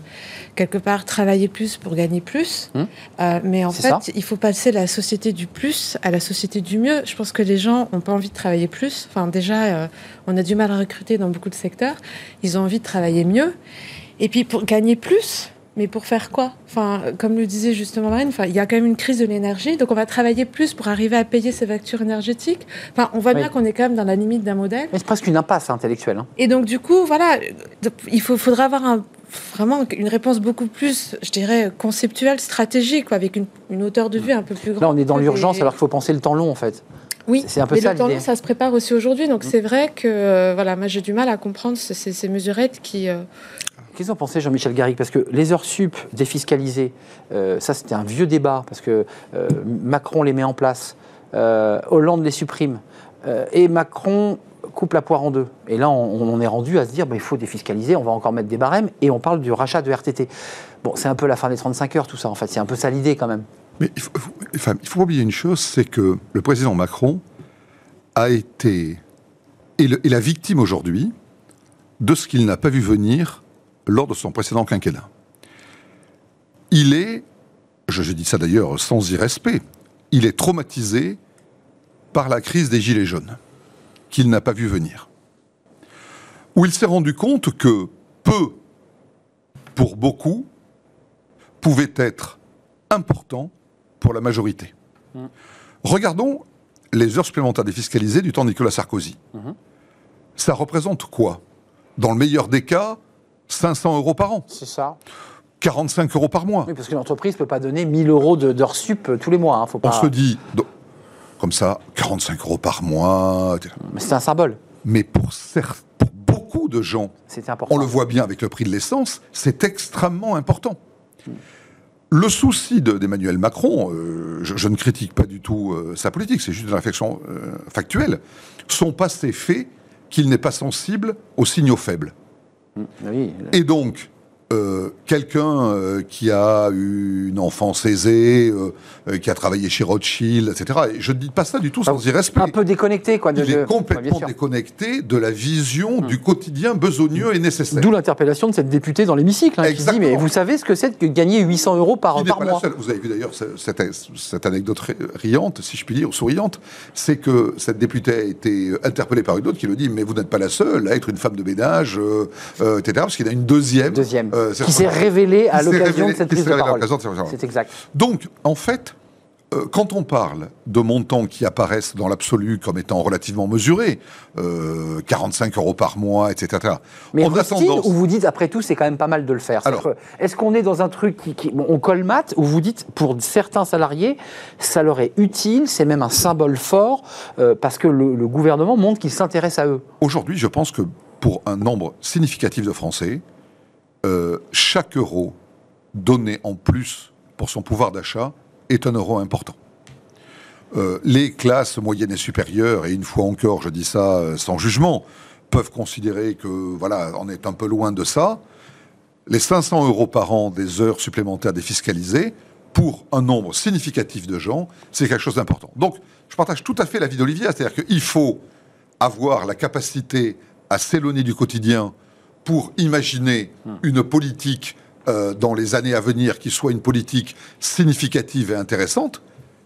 quelque part travailler plus pour gagner plus. Hum. Euh, mais en fait, il faut passer de la société du plus à la société du mieux. Je pense que les gens n'ont pas envie de travailler plus. Enfin, déjà, euh, on a du mal à recruter dans beaucoup de secteurs. Ils ont envie de travailler mieux. Et puis, pour gagner plus, mais pour faire quoi? Enfin, comme le disait justement Marine, enfin, il y a quand même une crise de l'énergie, donc on va travailler plus pour arriver à payer ces factures énergétiques. Enfin, on voit bien qu'on est quand même dans la limite d'un modèle. Mais c'est presque une impasse intellectuelle. Hein. Et donc du coup, voilà, il faut, faudra avoir un, vraiment une réponse beaucoup plus, je dirais, conceptuelle, stratégique, quoi, avec une, une, hauteur de vue un peu plus grande. Là, on est dans l'urgence, alors qu'il faut penser le temps long, en fait. Oui, c'est un peu mais ça, le temps long, ça se prépare aussi aujourd'hui. Donc mm. c'est vrai que, euh, voilà, moi j'ai du mal à comprendre ces, ces mesurettes qui, euh, Qu'est-ce que vous en pensez, Jean-Michel Garrigue? Parce que les heures sup défiscalisées, euh, ça c'était un vieux débat, parce que euh, Macron les met en place, euh, Hollande les supprime, et Macron coupe la poire en deux. Et là, on, est rendu à se dire, bah, il faut défiscaliser, on va encore mettre des barèmes, et on parle du rachat de RTT. Bon, c'est un peu la fin des 35 heures, tout ça, en fait. C'est un peu ça l'idée, quand même. Mais il faut, enfin, oublier une chose, c'est que le président Macron a été, est la victime aujourd'hui de ce qu'il n'a pas vu venir lors de son précédent quinquennat. Il est, je, dis ça d'ailleurs sans irrespect, il est traumatisé par la crise des Gilets jaunes, qu'il n'a pas vu venir. Où il s'est rendu compte que peu, pour beaucoup, pouvait être important pour la majorité. Mmh. Regardons les heures supplémentaires défiscalisées du temps de Nicolas Sarkozy. Mmh. Ça représente quoi? Dans le meilleur des cas, 500 euros par an. C'est ça. 45 euros par mois. Oui, parce que l'entreprise ne peut pas donner 1000 euros d'heures sup tous les mois. Hein, faut pas... On se dit, comme ça, 45 euros par mois. C'est un symbole. Mais pour, pour beaucoup de gens, on le voit bien avec le prix de l'essence, c'est extrêmement important. Le souci d'Emmanuel Macron, euh, je, ne critique pas du tout euh, sa politique, c'est juste une réflexion euh, factuelle, son passé fait qu'il n'est pas sensible aux signaux faibles. Et donc, euh, quelqu'un euh, qui a eu une enfance aisée, euh, qui a travaillé chez Rothschild, etc. Et je ne dis pas ça du tout sans irrespect. Un peu déconnecté, quoi. Il est complètement déconnecté de la vision du quotidien besogneux et nécessaire. D'où l'interpellation de cette députée dans l'hémicycle, hein, qui dit Mais vous savez ce que c'est que gagner 800 euros par, par mois? Vous avez vu d'ailleurs cette, anecdote riante, si je puis dire, souriante, c'est que cette députée a été interpellée par une autre qui le dit Mais vous n'êtes pas la seule à être une femme de ménage, etc. Parce qu'il y a une deuxième. Deuxième euh, qui s'est révélé à l'occasion de cette prise de parole. C'est exact. Donc, en fait, euh, quand on parle de montants qui apparaissent dans l'absolu comme étant relativement mesurés, 45 euh, euros par mois, etc. Mais on a tendance... où vous dites, après tout, c'est quand même pas mal de le faire. Est-ce qu'on est dans un truc qui, on colmate, où vous dites, pour certains salariés, ça leur est utile, c'est même un symbole fort, parce que le, le gouvernement montre qu'il s'intéresse à eux? Aujourd'hui, je pense que pour un nombre significatif de Français, euh, chaque euro donné en plus pour son pouvoir d'achat est un euro important. Euh, les classes moyennes et supérieures, et une fois encore, je dis ça euh, sans jugement, peuvent considérer que voilà, on est un peu loin de ça. Les 500 euros par an des heures supplémentaires défiscalisées pour un nombre significatif de gens, c'est quelque chose d'important. Donc, je partage tout à fait l'avis d'Olivia, c'est-à-dire qu'il faut avoir la capacité à s'éloigner du quotidien pour imaginer une politique euh, dans les années à venir qui soit une politique significative et intéressante,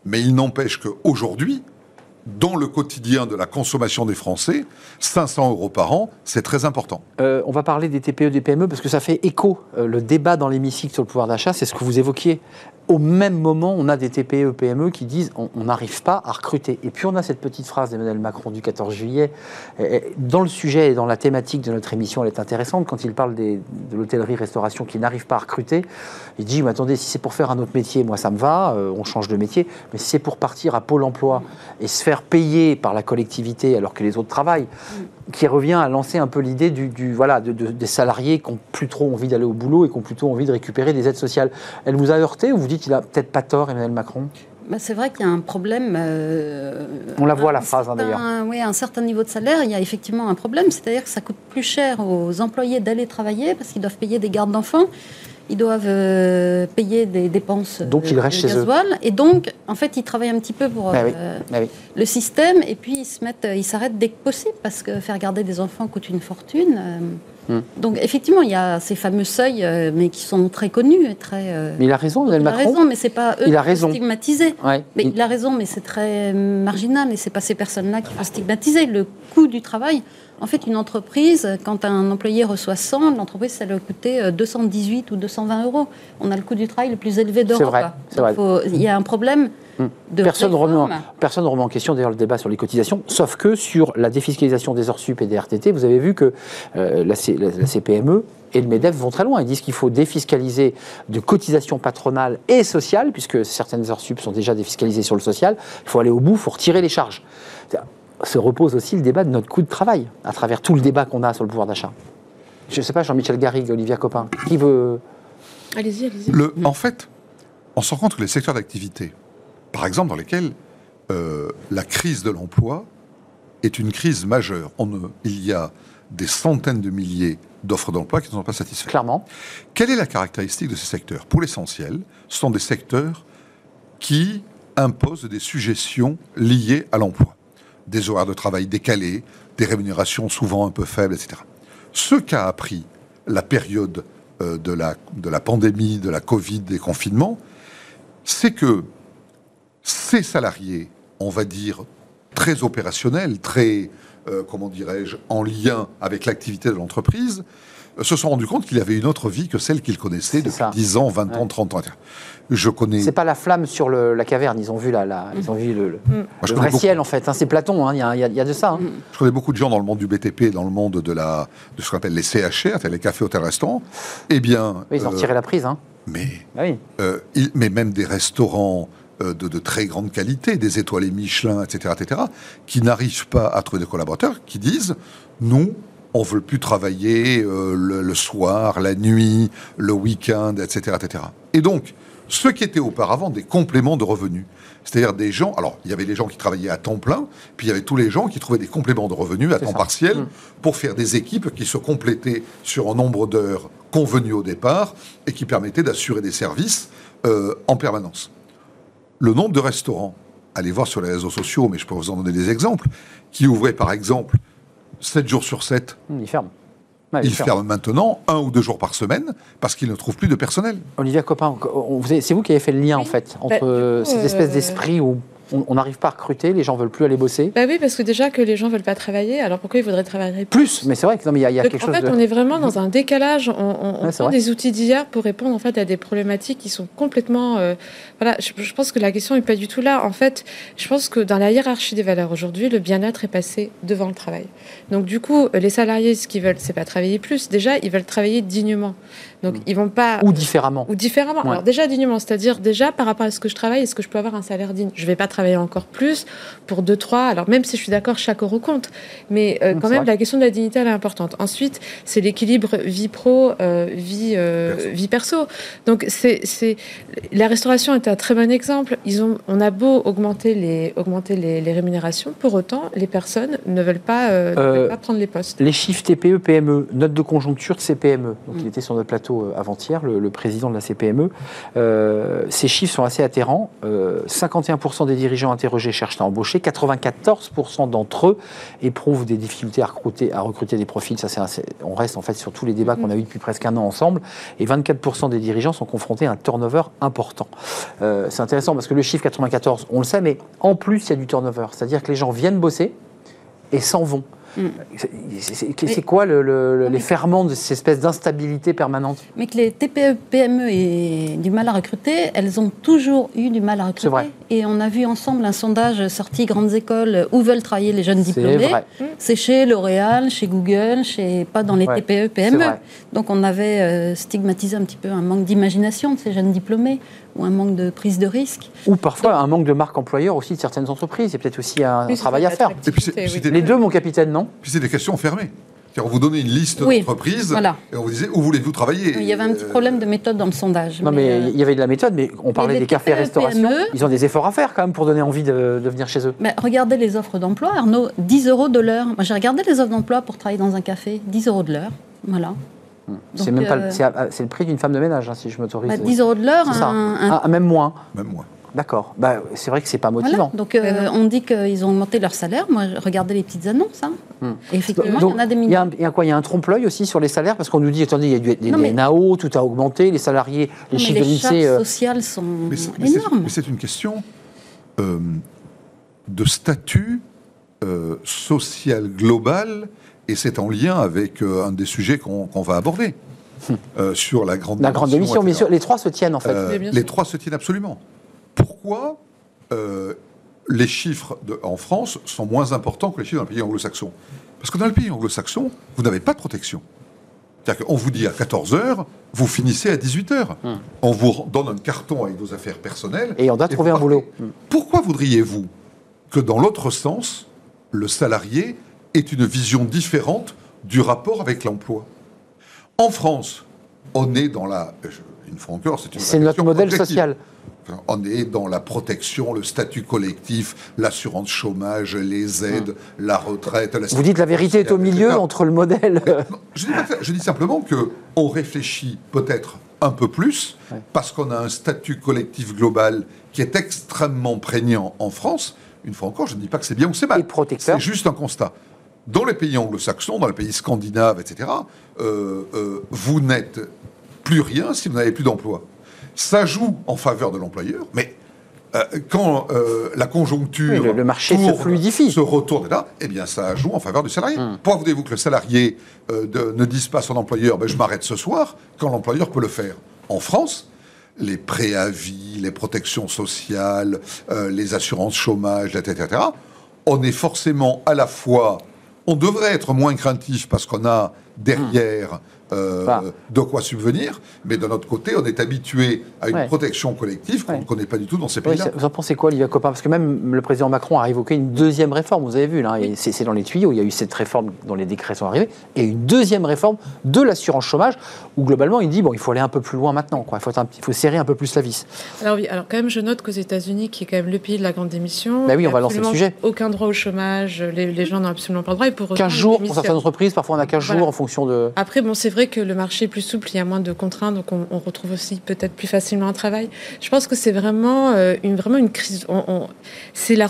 mais il n'empêche qu'aujourd'hui, dans le quotidien de la consommation des Français, 500 euros par an, c'est très important. Euh, on va parler des TPE, des PME, parce que ça fait écho. Euh, le débat dans l'hémicycle sur le pouvoir d'achat, c'est ce que vous évoquiez. Au même moment, on a des TPE, PME qui disent on n'arrive pas à recruter. Et puis on a cette petite phrase d'Emmanuel Macron du 14 juillet. Dans le sujet et dans la thématique de notre émission, elle est intéressante. Quand il parle de l'hôtellerie-restauration qui n'arrive pas à recruter, il dit mais attendez, si c'est pour faire un autre métier, moi ça me va, euh, on change de métier. Mais si c'est pour partir à Pôle emploi et se faire payer par la collectivité alors que les autres travaillent, qui revient à lancer un peu l'idée du, voilà, des salariés qui n'ont plus trop envie d'aller au boulot et qui ont plutôt envie de récupérer des aides sociales. Elle vous a heurté ou vous dites qu'il a peut-être pas tort, Emmanuel Macron bah, c'est vrai qu'il y a un problème. Euh, On la voit, la phrase, hein, d'ailleurs. Oui, à un certain niveau de salaire, il y a effectivement un problème. C'est-à-dire que ça coûte plus cher aux employés d'aller travailler parce qu'ils doivent payer des gardes d'enfants ils doivent euh, payer des dépenses donc, ils restent de gasoil. Et donc, en fait, ils travaillent un petit peu pour ah euh, ah le système et puis ils se mettent, ils s'arrêtent dès que possible parce que faire garder des enfants coûte une fortune. Euh. Hmm. Donc, effectivement, il y a ces fameux seuils, mais qui sont très connus et très. mais il a raison, Emmanuel Macron. Il a raison, mais c'est pas eux il a stigmatiser. Mais il... il... a raison, mais c'est très marginal et c'est pas ces personnes-là qui faut stigmatiser. Le coût du travail, en fait, une entreprise, quand un employé reçoit 100, l'entreprise, ça lui a coûté 218 ou 220 euros. On a le coût du travail le plus élevé d'Europe. C'est vrai. Il y a un problème. De personne ne remet, personne remet en question d'ailleurs le débat sur les cotisations, sauf que sur la défiscalisation des heures sup et des RTT, vous avez vu que euh, la, CPME et le MEDEF vont très loin. Ils disent qu'il faut défiscaliser de cotisations patronales et sociales, puisque certaines heures sup sont déjà défiscalisées sur le social. Il faut aller au bout, il faut retirer les charges se repose aussi le débat de notre coût de travail, à travers tout le débat qu'on a sur le pouvoir d'achat. Je ne sais pas, Jean-Michel Garrigue, Olivia Copin, qui veut... Allez-y, allez-y. En fait, on se rend compte que les secteurs d'activité, par exemple dans lesquels euh, la crise de l'emploi est une crise majeure, on, il y a des centaines de milliers d'offres d'emploi qui ne sont pas satisfaites. Clairement. Quelle est la caractéristique de ces secteurs? Pour l'essentiel, ce sont des secteurs qui imposent des suggestions liées à l'emploi des horaires de travail décalés, des rémunérations souvent un peu faibles, etc. Ce qu'a appris la période euh, de, la, de la pandémie, de la Covid, des confinements, c'est que ces salariés, on va dire, très opérationnels, très, euh, comment dirais-je, en lien avec l'activité de l'entreprise, se sont rendus compte qu'il avait une autre vie que celle qu'ils connaissaient depuis 10 ans, 20 ans, 30 ans. Je connais. C'est pas la flamme sur la caverne. Ils ont vu la, ils ont vu le, mm. vrai ciel en fait. Hein. c'est Platon. Hein. Il y, a de ça. Hein. Mm. Je connais beaucoup de gens dans le monde du BTP, dans le monde de la, de ce qu'on appelle les CHR, les cafés, hôtels, restaurants. Eh bien, ils ont tiré la prise. Mais, ah oui. Euh, mais même des restaurants. Euh, de, de, très grande qualité, des étoilés Michelin, etc., etc., qui n'arrivent pas à trouver des collaborateurs, qui disent nous, on veut plus travailler euh, le, soir, la nuit, le week-end, etc., etc. Et donc, ce qui était auparavant des compléments de revenus, c'est-à-dire des gens, alors il y avait les gens qui travaillaient à temps plein, puis il y avait tous les gens qui trouvaient des compléments de revenus à temps partiel mmh. pour faire des équipes qui se complétaient sur un nombre d'heures convenu au départ et qui permettaient d'assurer des services euh, en permanence. Le nombre de restaurants, allez voir sur les réseaux sociaux, mais je peux vous en donner des exemples, qui ouvraient par exemple 7 jours sur 7. Mmh, il ferme. il, ferme. maintenant un ou deux jours par semaine parce qu'il ne trouve plus de personnel. Olivia Copin, c'est vous qui avez fait le lien en fait entre bah, cette espèce euh, d'esprit où on n'arrive pas à recruter, les gens veulent plus aller bosser. Bah oui, parce que déjà que les gens veulent pas travailler, alors pourquoi ils voudraient travailler plus, Mais c'est vrai qu'il y a, y a quelque chose. En fait, on est vraiment dans un décalage. On, on prend des outils d'hier pour répondre en fait à des problématiques qui sont complètement. Euh, voilà, je, pense que la question n'est pas du tout là. En fait, je pense que dans la hiérarchie des valeurs aujourd'hui, le bien-être est passé devant le travail. Donc du coup, les salariés, ce qu'ils veulent, c'est pas travailler plus. Déjà, ils veulent travailler dignement. Donc mm. ils vont pas ou différemment. Ou différemment. Alors déjà dignement, c'est-à-dire déjà par rapport à ce que je travaille, est-ce que je peux avoir un salaire digne? Je vais pas travailler encore plus pour deux, trois. Alors même si je suis d'accord, chaque euro compte, mais euh, Mmh, quand même vrai. la question de la dignité elle est importante. Ensuite, c'est l'équilibre vie pro, euh, vie euh, Perso. vie perso. Donc c'est c'est la restauration est un très bon exemple. Ils ont on a beau augmenter les augmenter les, les rémunérations, pour autant les personnes ne veulent pas euh, ne veulent pas prendre les postes. Les chiffres TPE, PME, note de conjoncture de CPME. Donc, Il était sur notre plateau euh, avant-hier, le, le président de la CPME. Euh, ces chiffres sont assez atterrants. Euh, 51% des dirigeants interrogés cherchent à embaucher. 94% d'entre eux éprouvent des difficultés à recruter, à recruter des profils. Ça, assez- on reste en fait sur tous les débats qu'on a eu depuis presque un an ensemble. Et 24% des dirigeants sont confrontés à un turnover important. Euh, c'est intéressant parce que le chiffre 94, on le sait, mais en plus, il y a du turnover. C'est-à-dire que les gens viennent bosser et s'en vont. Mm. C'est- quoi le- le- le- les ferments de cette espèce d'instabilité permanente? Mais que les TPE, PME aient du mal à recruter, elles ont toujours eu du mal à recruter. C'est vrai. Et on a vu ensemble un sondage sorti grandes écoles où veulent travailler les jeunes diplômés. vrai. C'est chez L'Oréal, chez Google, chez pas dans les Ouais, TPE, PME. Donc on avait euh, stigmatisé un petit peu un manque d'imagination de ces jeunes diplômés ou un manque de prise de risque. Ou parfois un manque de marque employeur aussi de certaines entreprises. Il y a peut-être aussi un, c'est travail à faire. Et puis c'est Oui. c'est des, Les deux, mon capitaine, non? puis c'est des questions fermées. On vous donnait une liste Oui, d'entreprises voilà. et on vous disait où voulez-vous travailler? Il y avait un petit Euh, problème de méthode dans le sondage. Non, mais euh, il y avait de la méthode, mais on parlait des cafés restauration. PME. Ils ont des efforts à faire quand même pour donner envie de, de venir chez eux. Mais regardez les offres d'emploi, Arnaud, 10 euros de l'heure. Moi, j'ai regardé les offres d'emploi pour travailler dans un café, 10 euros de l'heure. Voilà. C'est même pas, le- euh, c'est le prix d'une femme de ménage, hein, si je m'autorise. Bah, 10 euros de l'heure, un- Ah, même moins. Même moi. D'accord. Bah, c'est vrai que c'est pas Voilà. motivant. Donc, euh, non. on dit qu'ils ont augmenté leur salaire. Moi, regardez les petites annonces. hein. Hmm. Et effectivement, Donc, il y en a des il y milliers. a, un- il y a quoi? Il y a un trompe-l'œil aussi sur les salaires? Parce qu'on nous dit attendez, il y a du, des, Non, des mais- NAO, tout a augmenté, les salariés, les Non, mais chiffres de les charges lycée. euh, sociales sont Mais énormes. mais c'est une question euh, de statut euh, social global et c'est en lien avec euh, un des sujets qu'on va aborder euh, sur la grande la grande émission, mais etc. sur- les trois se tiennent en fait. Euh, bien les sûr. trois se tiennent absolument. Pourquoi euh, les chiffres de- en France sont moins importants que les chiffres dans le pays anglo-saxon? Parce que dans le pays anglo-saxon, vous n'avez pas de protection. C'est-à-dire qu'on vous dit à 14 heures, vous finissez à 18 heures. Hmm. On vous donne un carton avec vos affaires personnelles. Et on doit trouver un boulot. Pourquoi voudriez-vous que dans l'autre sens, le salarié ait une vision différente du rapport avec l'emploi En France, on est dans la... je- Une fois encore, c'est une C'est notre modèle objective. social. On est dans la protection, le statut collectif, l'assurance chômage, les aides, la retraite. La Hmm. Vous dites la vérité est au milieu etc. entre le modèle. euh, Non, je, dis je simplement que on réfléchit peut-être un peu plus Ouais. parce qu'on a un statut collectif global qui est extrêmement prégnant en France. Une fois encore, je ne dis pas que c'est bien ou c'est mal. C'est juste un constat. Dans les pays anglo-saxons, dans les pays scandinaves, etc., euh, euh, vous n'êtes plus rien si vous n'avez plus d'emploi. Ça joue en faveur de l'employeur, mais euh, quand la conjoncture Oui, le- le marché se tourne, fluidifie. se retourne là, eh bien ça joue en faveur du salarié. Hmm. Pourquoi voulez-vous que le salarié de- ne dise pas à son employeur ben, je m'arrête ce soir quand l'employeur peut le faire En France, les préavis, les protections sociales, les assurances chômage, etc., etc., on est forcément à la fois, on devrait être moins craintif parce qu'on a derrière euh, de quoi subvenir, mais d'un autre côté, on est habitué à une Ouais. protection collective qu'on Ouais. ne connaît pas du tout dans ces pays-là. vous en pensez quoi, Olivia Copin? Parce que même le président Macron a évoqué une deuxième réforme, vous avez vu, là, et c'est dans les tuyaux, il y a eu cette réforme dont les décrets sont arrivés, et une deuxième réforme de l'assurance chômage, où globalement il dit, bon, il faut aller un peu plus loin maintenant, quoi. Il, faut être un petit- il faut serrer un peu plus la vis. Alors oui, alors quand même, je note qu'aux États-Unis, qui est quand même le pays de la grande démission, Bah oui, on a va lancer le sujet. Aucun droit au chômage, les, les gens n'ont absolument pas le droit. Et pour 15 autant, ils jours pour certaines entreprises, parfois on a 15 Voilà. jours en fonction de... Après, bon, c'est vrai que le marché est plus souple, il y a moins de contraintes, donc on, retrouve aussi peut-être plus facilement un travail. Je pense que c'est vraiment euh, une vraiment une crise. on- on- c'est la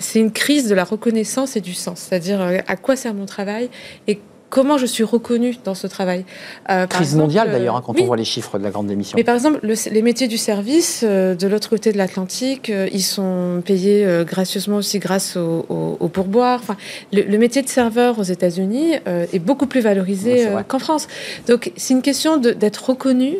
c'est une crise de la reconnaissance et du sens, c'est-à-dire euh, à quoi sert mon travail et comment je suis reconnue dans ce travail. Euh, Crise exemple, mondiale euh, d'ailleurs, hein, quand oui, on voit les chiffres de la grande démission. mais par exemple, le- les métiers du service, euh, de l'autre côté de l'Atlantique, euh, ils sont payés gracieusement aussi grâce au, au, au pourboire. Enfin, le, le métier de serveur aux États-Unis est beaucoup plus valorisé qu'en France. Donc, c'est une question d'être reconnu.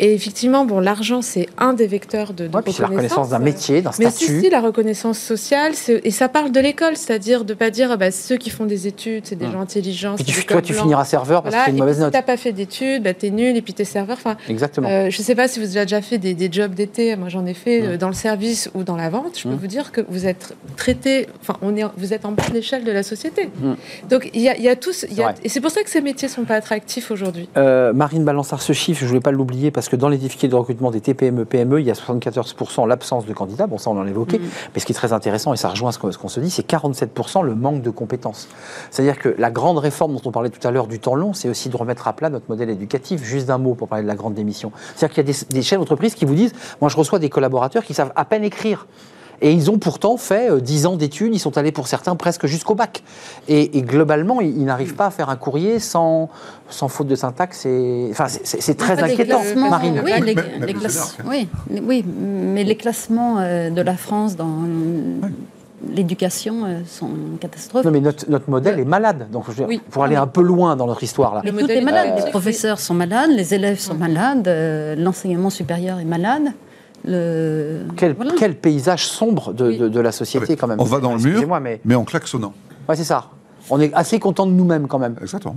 Et effectivement, bon, l'argent, c'est un des vecteurs de, de Ouais, c'est la reconnaissance d'un métier, d'un mais si, statut. si, la reconnaissance sociale, et ça parle de l'école, c'est-à-dire de pas dire ah bah, ceux qui font des études, c'est des Hum. gens intelligents, Tu, des toi, tu finiras serveur parce que c'est une mauvaise note. Si tu n'as pas fait d'études, bah, tu es nul et puis tu es serveur. Enfin, Exactement. Euh, je ne sais pas si vous avez déjà fait des, jobs d'été. Moi, j'en ai fait euh, dans le service ou dans la vente. Je peux vous dire que vous êtes traité, enfin, on est, vous êtes en bas de l'échelle de la société. Donc, il y, a, tous. et c'est pour ça que ces métiers ne sont pas attractifs aujourd'hui. Euh, Marine Balançard, ce chiffre, je ne voulais pas l'oublier parce que dans les difficultés de recrutement des TPME, PME, il y a 74% l'absence de candidats. Bon, ça, on en a évoqué. Mais ce qui est très intéressant, et ça rejoint ce qu'on se dit, c'est 47% le manque de compétences. C'est-à-dire que la grande réforme dont on parlait tout à l'heure du temps long, c'est aussi de remettre à plat notre modèle éducatif. Juste d'un mot pour parler de la grande démission. C'est-à-dire qu'il y a des, des chefs d'entreprise qui vous disent Moi, je reçois des collaborateurs qui savent à peine écrire. Et ils ont pourtant fait 10 euh, ans d'études, ils sont allés pour certains presque jusqu'au bac. Et, globalement, ils, n'arrivent pas à faire un courrier sans, sans faute de syntaxe. Enfin, c'est très inquiétant, Marine. Oui, les, oui, oui, mais les classements euh, de la France dans l'éducation euh, sont une catastrophe. Non, mais notre, notre modèle est malade. Donc, pour aller un peu loin dans notre histoire là. Le tout est malade. Les professeurs sont malades, les élèves sont malades, l'enseignement supérieur est malade. Quel, paysage sombre de, la société, quand même. On va dans le mur, mais... mais en klaxonnant. Oui, c'est ça. On est assez content de nous-mêmes, quand même. Exactement.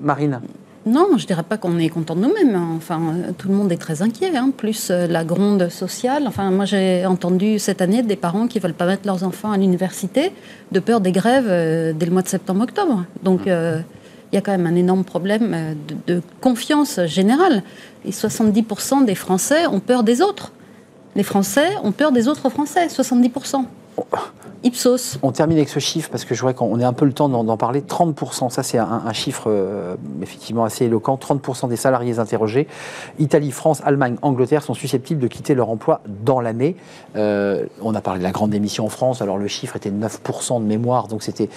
Marine non, je ne dirais pas qu'on est content de nous-mêmes. Hein. Enfin, tout le monde est très inquiet. Hein. Plus euh, la gronde sociale. Enfin, moi, j'ai entendu cette année des parents qui ne veulent pas mettre leurs enfants à l'université de peur des grèves euh, dès le mois de septembre-octobre. Donc, mmh. euh, il y a quand même un énorme problème de, de confiance générale. Et 70% des Français ont peur des autres. Les Français ont peur des autres Français, 70%. Ipsos. On termine avec ce chiffre parce que je vois qu'on ait un peu le temps d'en parler. 30%, ça c'est un, chiffre euh, effectivement assez éloquent. 30% des salariés interrogés, Italie, France, Allemagne, Angleterre, sont susceptibles de quitter leur emploi dans l'année. Euh, on a parlé de la grande démission en France, alors le chiffre était 9% de mémoire, donc c'était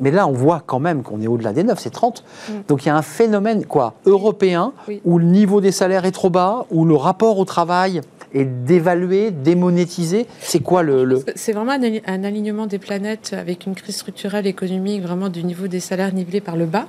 mais là, on voit quand même qu'on est au-delà des 9, c'est 30. Mm. Donc il y a un phénomène quoi, européen où le niveau des salaires est trop bas, où le rapport au travail et d'évaluer, démonétiser C'est quoi le... C'est vraiment un, alignement des planètes avec une crise structurelle économique, vraiment du niveau des salaires nivelés par le bas.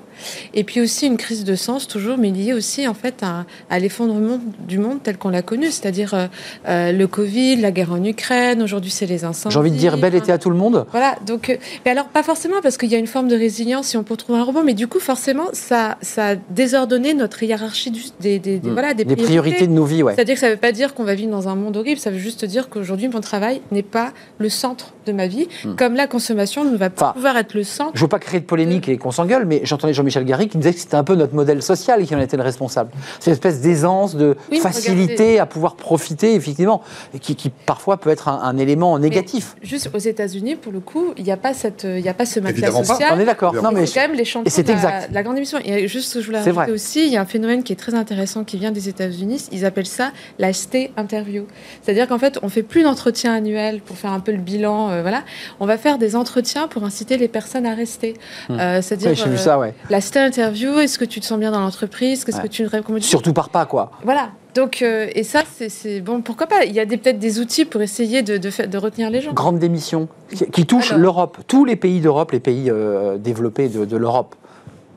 Et puis aussi une crise de sens, toujours, mais liée aussi en fait à, l'effondrement du monde tel qu'on l'a connu, c'est-à-dire euh, euh, le Covid, la guerre en Ukraine, aujourd'hui c'est les incendies. J'ai envie de dire bel été à tout le monde. Voilà, donc, euh, mais alors pas forcément parce qu'il y a une forme de résilience si on peut trouver un rebond, mais du coup forcément ça, ça a désordonné notre hiérarchie des, des, hmm. voilà, des, priorités. de nos vies. Ouais. C'est-à-dire que ça ne veut pas dire qu'on va vivre dans un monde horrible. Ça veut juste dire qu'aujourd'hui, mon travail n'est pas le centre de ma vie, hmm. comme la consommation ne va pas pouvoir être le centre. Je ne veux pas créer de polémique et qu'on s'engueule, mais j'entendais Jean-Michel Garry qui disait que c'était un peu notre modèle social et qui en était le responsable. C'est une espèce d'aisance, de facilité à pouvoir profiter, effectivement, et qui, parfois peut être un, élément négatif. juste aux États-Unis, pour le coup, il n'y a pas cette, il a pas ce matelas social. On est d'accord. Non, mais quand même les champions et c'est exact. La, grande émission. Et juste, je voulais rajouter aussi, il y a un phénomène qui est très intéressant qui vient des États-Unis. Ils appellent ça la ST C'est-à-dire qu'en fait, on fait plus d'entretiens annuels pour faire un peu le bilan. Euh, voilà, on va faire des entretiens pour inciter les personnes à rester. Hmm. Euh, c'est-à-dire oui, vu ça, ouais. la stay interview. Est-ce que tu te sens bien dans l'entreprise? Qu'est-ce que tu Surtout par pas, quoi. Voilà. Donc, euh, et ça, c'est bon, pourquoi pas? Il y a peut-être des outils pour essayer de, de, de, retenir les gens. Grande démission qui, touche l'Europe, tous les pays d'Europe, les pays développés de, de l'Europe.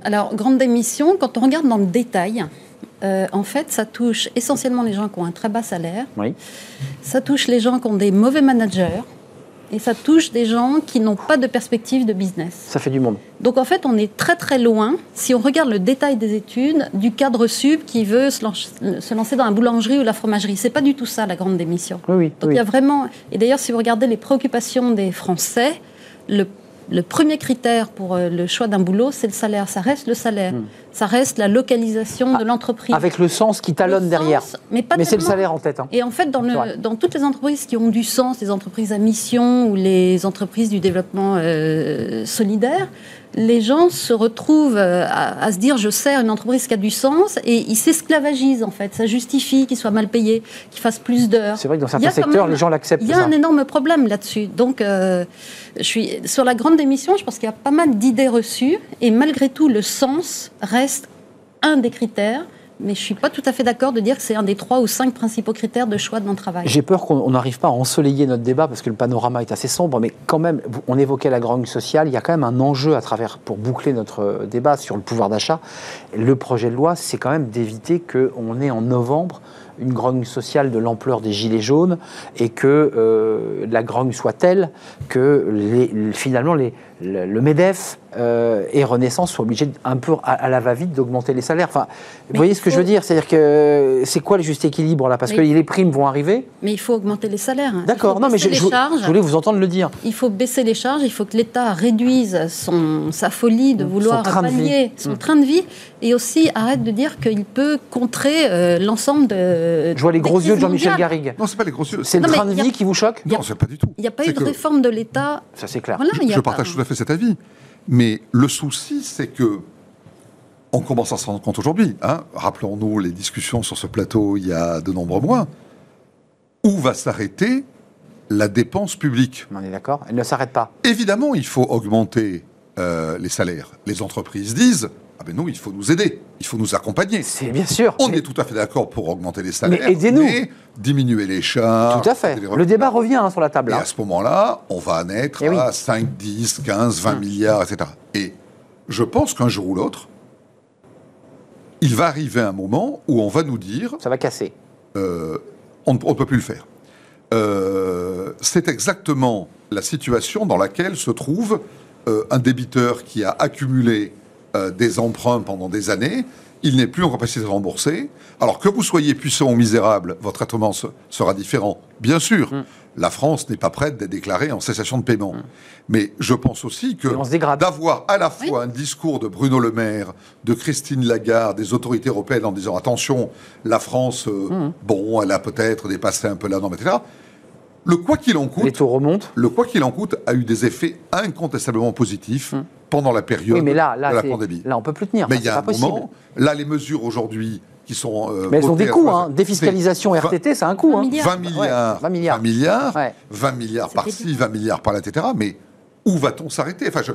Alors, grande démission, quand on regarde dans le détail, euh, en fait, ça touche essentiellement les gens qui ont un très bas salaire. Oui. Ça touche les gens qui ont des mauvais managers. Et ça touche des gens qui n'ont pas de perspective de business. Ça fait du monde. Donc en fait, on est très très loin, si on regarde le détail des études, du cadre sub qui veut se, lancer dans la boulangerie ou la fromagerie. C'est pas du tout ça la grande démission. Oui, oui, Donc il y a vraiment. Et d'ailleurs, si vous regardez les préoccupations des Français, le le premier critère pour euh, le choix d'un boulot, c'est le salaire. Ça reste le salaire. Hmm. Ça reste la localisation de ah, l'entreprise. Avec le sens qui talonne derrière. mais mais c'est le salaire en tête. Hein. Et en fait, dans, le, dans, toutes les entreprises qui ont du sens, les entreprises à mission ou les entreprises du développement euh, solidaire, les gens se retrouvent euh, à, se dire je sers une entreprise qui a du sens et ils s'esclavagisent en fait. Ça justifie qu'ils soient mal payés, qu'ils fassent plus d'heures. C'est vrai que dans certains secteurs, les gens l'acceptent. Il y a un énorme problème là-dessus. Donc, euh, je suis sur la grande démission. Je pense qu'il y a pas mal d'idées reçues et malgré tout, le sens reste un des critères mais je ne suis pas tout à fait d'accord de dire que c'est un des trois ou cinq principaux critères de choix de mon travail. J'ai peur qu'on n'arrive pas à ensoleiller notre débat parce que le panorama est assez sombre, mais quand même, on évoquait la grogne sociale, il y a quand même un enjeu à travers, pour boucler notre débat sur le pouvoir d'achat. Le projet de loi, c'est quand même d'éviter qu'on ait en novembre une grogne sociale de l'ampleur des Gilets jaunes et que euh, la grogne soit telle que finalement les, le, le MEDEF euh, et Renaissance soient obligés un peu à, à la va-vite d'augmenter les salaires. Enfin, vous voyez ce que je veux dire? C'est-à-dire que c'est quoi le juste équilibre là? Parce que les primes vont arriver. Mais il faut augmenter les salaires. D'accord, non mais je, voulais vous entendre le dire. Il faut baisser les charges, il faut que l'État réduise son, sa folie de Son vouloir train de vie. pallier son Mm. train de vie et aussi arrête de dire qu'il peut contrer euh, l'ensemble de. Je vois les gros yeux de Jean-Michel. Garrigue. Non, c'est pas les grosses yeux. C'est le train de a- vie qui vous choque? Non, c'est pas du tout. Il n'y a pas eu de réforme de l'État. Ça c'est clair. Je partage tout à fait cet avis. Mais le souci, c'est que on commence à se rendre compte aujourd'hui. hein. Rappelons-nous les discussions sur ce plateau il y a de nombreux mois. Où va s'arrêter la dépense publique? On est d'accord Elle ne s'arrête pas. Évidemment, il faut augmenter euh, les salaires. Les entreprises disent ah ben non, il faut nous aider, il faut nous accompagner. C'est bien sûr. On Mais- est tout à fait d'accord pour augmenter les salaires, Mais aidez-nous. diminuer les charges. Tout à fait. Le débat revient hein, sur la table. Et hein. à ce moment-là, on va en être Eh oui. à 5, 10, 15, 20 Hum. milliards, etc. Et je pense qu'un jour ou l'autre, il va arriver un moment où on va nous dire Ça va casser. euh, on ne on ne peut plus le faire. Euh, c'est exactement la situation dans laquelle se trouve euh, un débiteur qui a accumulé euh, des emprunts pendant des années. Il n'est plus en capacité de rembourser. Alors que vous soyez puissant ou misérable, votre traitement se- sera différent. Bien sûr, Mm. la France n'est pas prête d'être déclarée en cessation de paiement. Mais je pense aussi que d'avoir à la fois un discours de Bruno Le Maire, de Christine Lagarde, des autorités européennes en disant attention, la France, euh, Mhm. bon, elle a peut-être dépassé un peu la norme, etc. Le quoi qu'il en Les coûte, taux remontent. le quoi qu'il en coûte a eu des effets incontestablement positifs pendant la période. Oui, mais là, là, de la pandémie. là, on peut plus tenir. mais il y a un pas moment, là, les mesures aujourd'hui qui sont. euh, Mais elles ont des coûts. Hein. Défiscalisation RTT, c'est un coût. 20 hein. milliards. 20 milliards, Ouais, 20 milliards. 20 milliards, Ouais. 20 milliards par-ci, bien. 20 milliards par-là, etc. Mais où va-t-on s'arrêter? Enfin, je,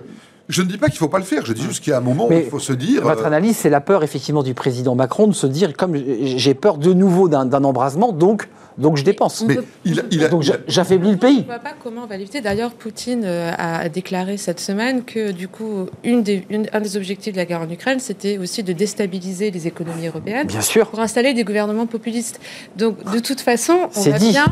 je ne dis pas qu'il ne faut pas le faire, je dis juste qu'il y a un moment Mais où il faut se dire. Votre euh, analyse, c'est la peur effectivement du président Macron de se dire comme j'ai peur de nouveau d'un embrasement, donc, donc je dépense. mais il, il a, Donc il a- j'a- j'affaiblis le Je ne pays. vois pas comment on va l'éviter. D'ailleurs, Poutine euh, a déclaré cette semaine que, du coup, une des, une- un des objectifs de la guerre en Ukraine, c'était aussi de déstabiliser les économies européennes Bien sûr. pour installer des gouvernements populistes. Donc, de toute façon, on C'est voit dit. bien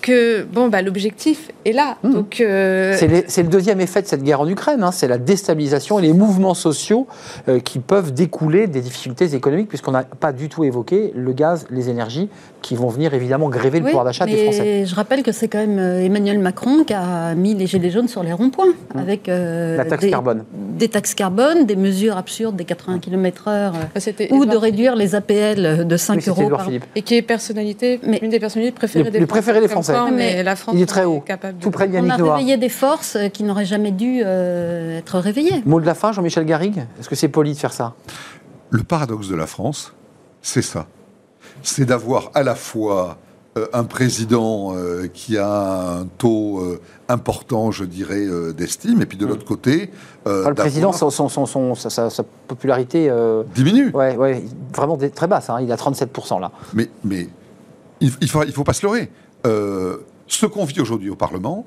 que bon, bah, l'objectif est là. Donc, euh, c'est le deuxième effet de cette guerre en Ukraine, hein, c'est la déstabilisation et les mouvements sociaux euh, qui peuvent découler des difficultés économiques, puisqu'on n'a pas du tout évoqué le gaz, les énergies, qui vont venir évidemment gréver le Oui, pouvoir d'achat des mais Français. Je rappelle que c'est quand même euh, Emmanuel Macron qui a mis les gilets jaunes sur les ronds-points avec euh, La taxe des, carbone. des taxes carbone, des mesures absurdes des 80 km/h c'était ou de réduire les APL de 5 Oui, c'était euros Édouard par Philippe. et qui est personnalité, Mais- une des personnalités préférées Le- des le préféré des Français. quoi, on Mais est- la France il est très haut. capable de- Tout près de On Yannick a réveillé des forces euh, qui n'auraient jamais dû euh, être réveillées. Mot de la fin, Jean-Michel Garrigue? Est-ce que c'est poli de faire ça? Le paradoxe de la France, c'est ça. C'est d'avoir à la fois euh, un président euh, qui a un taux euh, important, je dirais, d'estime, et puis de l'autre côté... Enfin, Le président, d'avoir- son, son- son- sa, popularité, euh, diminue. ouais, ouais, vraiment très basse, hein, il a 37% là. Mais, mais il ne faut, il faut pas se leurrer. Euh, ce qu'on vit aujourd'hui au Parlement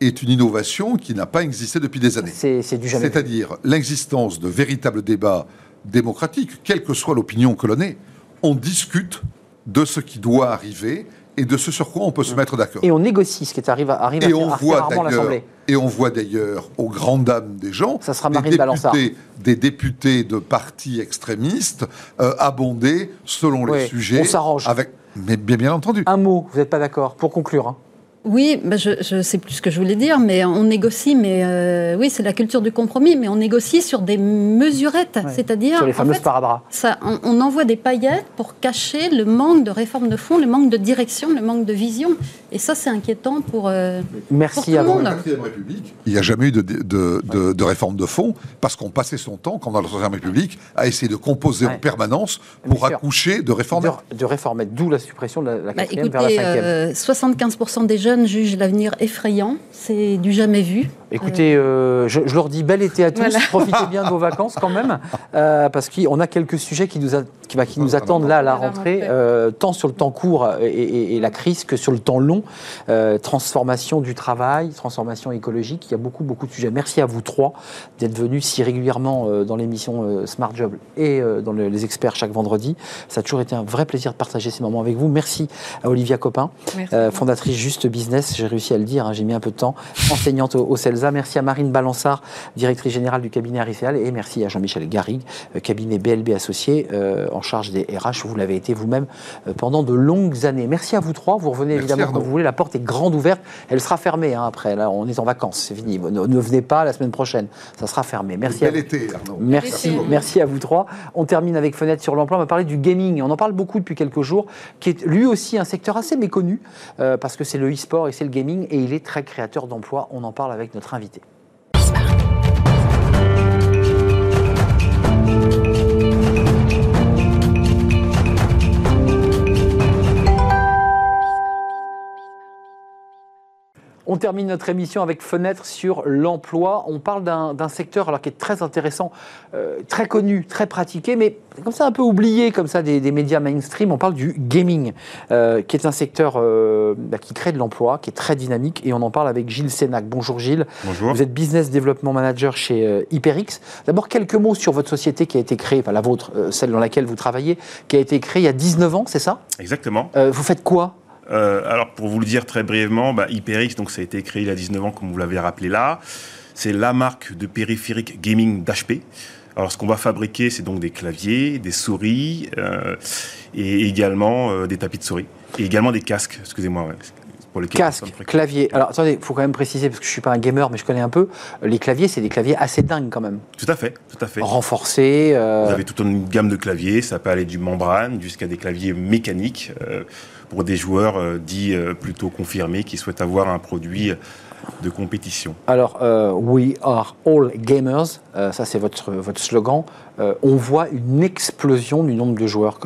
est une innovation qui n'a pas existé depuis des années. C'est du jamais. C'est-à-dire l'existence de véritables débats démocratiques, quelle que soit l'opinion que l'on ait. On discute de ce qui doit arriver et de ce sur quoi on peut se mettre d'accord. Et on négocie ce qui est arrive, arrive à Et on faire voit l'Assemblée. et on voit d'ailleurs aux grandes dames des gens, Ça sera des députés, des députés de partis extrémistes euh, abondés selon les sujets. on s'arrange. Avec, mais bien, bien entendu. Un mot, vous n'êtes pas d'accord, pour conclure. hein. Oui, bah je ne sais plus ce que je voulais dire, mais on négocie, mais euh, oui, c'est la culture du compromis, mais on négocie sur des mesurettes, Ouais. c'est-à-dire Sur les en fait, ça, on, on envoie des paillettes pour cacher le manque de réforme de fond, le manque de direction, le manque de vision, et ça c'est inquiétant pour. euh, Pour Merci tout à le vous. monde. la Quatrième République, il n'y a jamais eu de, de, de- de réforme de fond parce qu'on passait son temps, quand dans la Troisième République, à essayer de composer Ouais. en permanence pour accoucher de réformes. De, de réformer, d'où la suppression de la, la bah, quatrième vers la écoutez, cinquième. euh, 75% des jeunes jeunes jugent l'avenir effrayant. C'est du jamais vu. Écoutez, euh, je, leur dis bel été à tous. Profitez bien de vos vacances quand même, euh, parce qu'on a quelques sujets qui nous, qui, qui nous attendent là à la rentrée, euh, tant sur le temps court et, la crise que sur le temps long. transformation du travail, transformation écologique. Il y a beaucoup, beaucoup de sujets. Merci à vous trois d'être venus si régulièrement dans l'émission Smart Job et dans les experts chaque vendredi. Ça a toujours été un vrai plaisir de partager ces moments avec vous. Merci à Olivia Copin, fondatrice Juste Business. J'ai réussi à le dire, hein, j'ai mis un peu de temps, enseignante au, au CELSA. Merci à Marine Balançard, directrice générale du cabinet Ariséal. Et merci à Jean-Michel Garrigue, euh, cabinet BLB Associé, euh, en charge des RH. Vous l'avez été vous-même euh, pendant de longues années. Merci à vous trois. Vous revenez évidemment quand vous voulez. La porte est grande ouverte. Elle sera fermée hein, après. Là, on est en vacances. C'est fini. Ne, venez pas la semaine prochaine. Ça sera fermé. Merci. à été, Arnaud. Merci, merci à vous trois. On termine avec Fenêtre sur l'emploi. On va parler du gaming. On en parle beaucoup depuis quelques jours, qui est lui aussi un secteur assez méconnu parce que c'est le et c'est le gaming et il est très créateur d'emplois. On en parle avec notre invité. On termine notre émission avec Fenêtre sur l'emploi. On parle d'un secteur alors, qui est très intéressant, euh, très connu, très pratiqué, mais comme ça un peu oublié comme ça des, médias mainstream. On parle du gaming, euh, qui est un secteur euh, bah, qui crée de l'emploi, qui est très dynamique, et on en parle avec Gilles Sénac. Bonjour Gilles. Bonjour. Vous êtes business development manager chez HyperX. D'abord quelques mots sur votre société qui a été créée, enfin la vôtre, celle dans laquelle vous travaillez, qui a été créée il y a 19 ans, c'est ça? Exactement. vous faites quoi? Euh, alors, pour vous le dire très brièvement, bah, HyperX, donc ça a été créé il y a 19 ans, comme vous l'avez rappelé là. C'est la marque de périphérique gaming d'HP. Alors, ce qu'on va fabriquer, c'est donc des claviers, des souris euh, et également euh, des tapis de souris. Et également des casques, excusez-moi. Pour les casques, claviers. Alors attendez, il faut quand même préciser, parce que je ne suis pas un gamer, mais je connais un peu, les claviers, c'est des claviers assez dingues quand même. Tout à fait, tout à fait. Renforcés. Vous avez toute une gamme de claviers, ça peut aller du membrane jusqu'à des claviers mécaniques pour des joueurs euh, dits euh, plutôt confirmés qui souhaitent avoir un produit de compétition Alors, euh, We are all gamers, ça c'est votre, votre slogan. on voit une explosion du nombre de joueurs.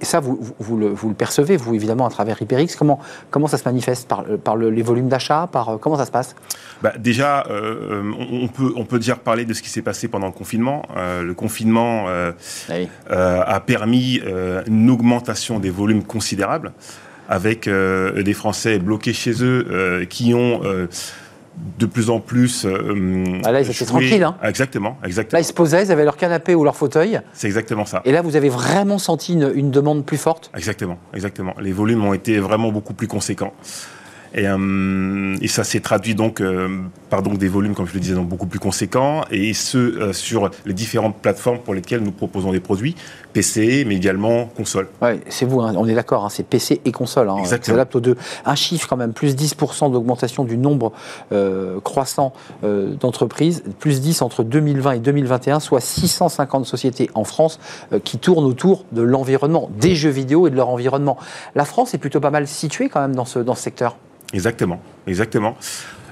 Et ça, vous, vous, le, vous, le, percevez, vous, évidemment, à travers HyperX. Comment, comment ça se manifeste Par, par les volumes d'achat par, Comment ça se passe? Bah, Déjà, on, peut, on peut déjà parler de ce qui s'est passé pendant le confinement. le confinement a permis une augmentation des volumes considérables avec euh, des Français bloqués chez eux euh, qui ont euh, de plus en plus. ah là, ils étaient tranquilles. Hein. Exactement, exactement. Là, ils se posaient, ils avaient leur canapé ou leur fauteuil. C'est exactement ça. Et là, vous avez vraiment senti une, une demande plus forte Exactement, exactement. Les volumes ont été vraiment beaucoup plus conséquents. Et, euh, et, ça s'est traduit donc euh, par donc des volumes, comme je le disais, donc beaucoup plus conséquents, et ce euh, sur les différentes plateformes pour lesquelles nous proposons des produits, PC, mais également console. Ouais, c'est vous, hein, on est d'accord, hein, c'est PC et console. Hein, Exactement. aux deux. Un chiffre quand même, plus 10% d'augmentation du nombre croissant d'entreprises, plus 10 entre 2020 et 2021, soit 650 sociétés en France qui tournent autour de l'environnement, des jeux vidéo et de leur environnement. La France est plutôt pas mal située quand même dans ce, dans ce secteur. Exactement, exactement.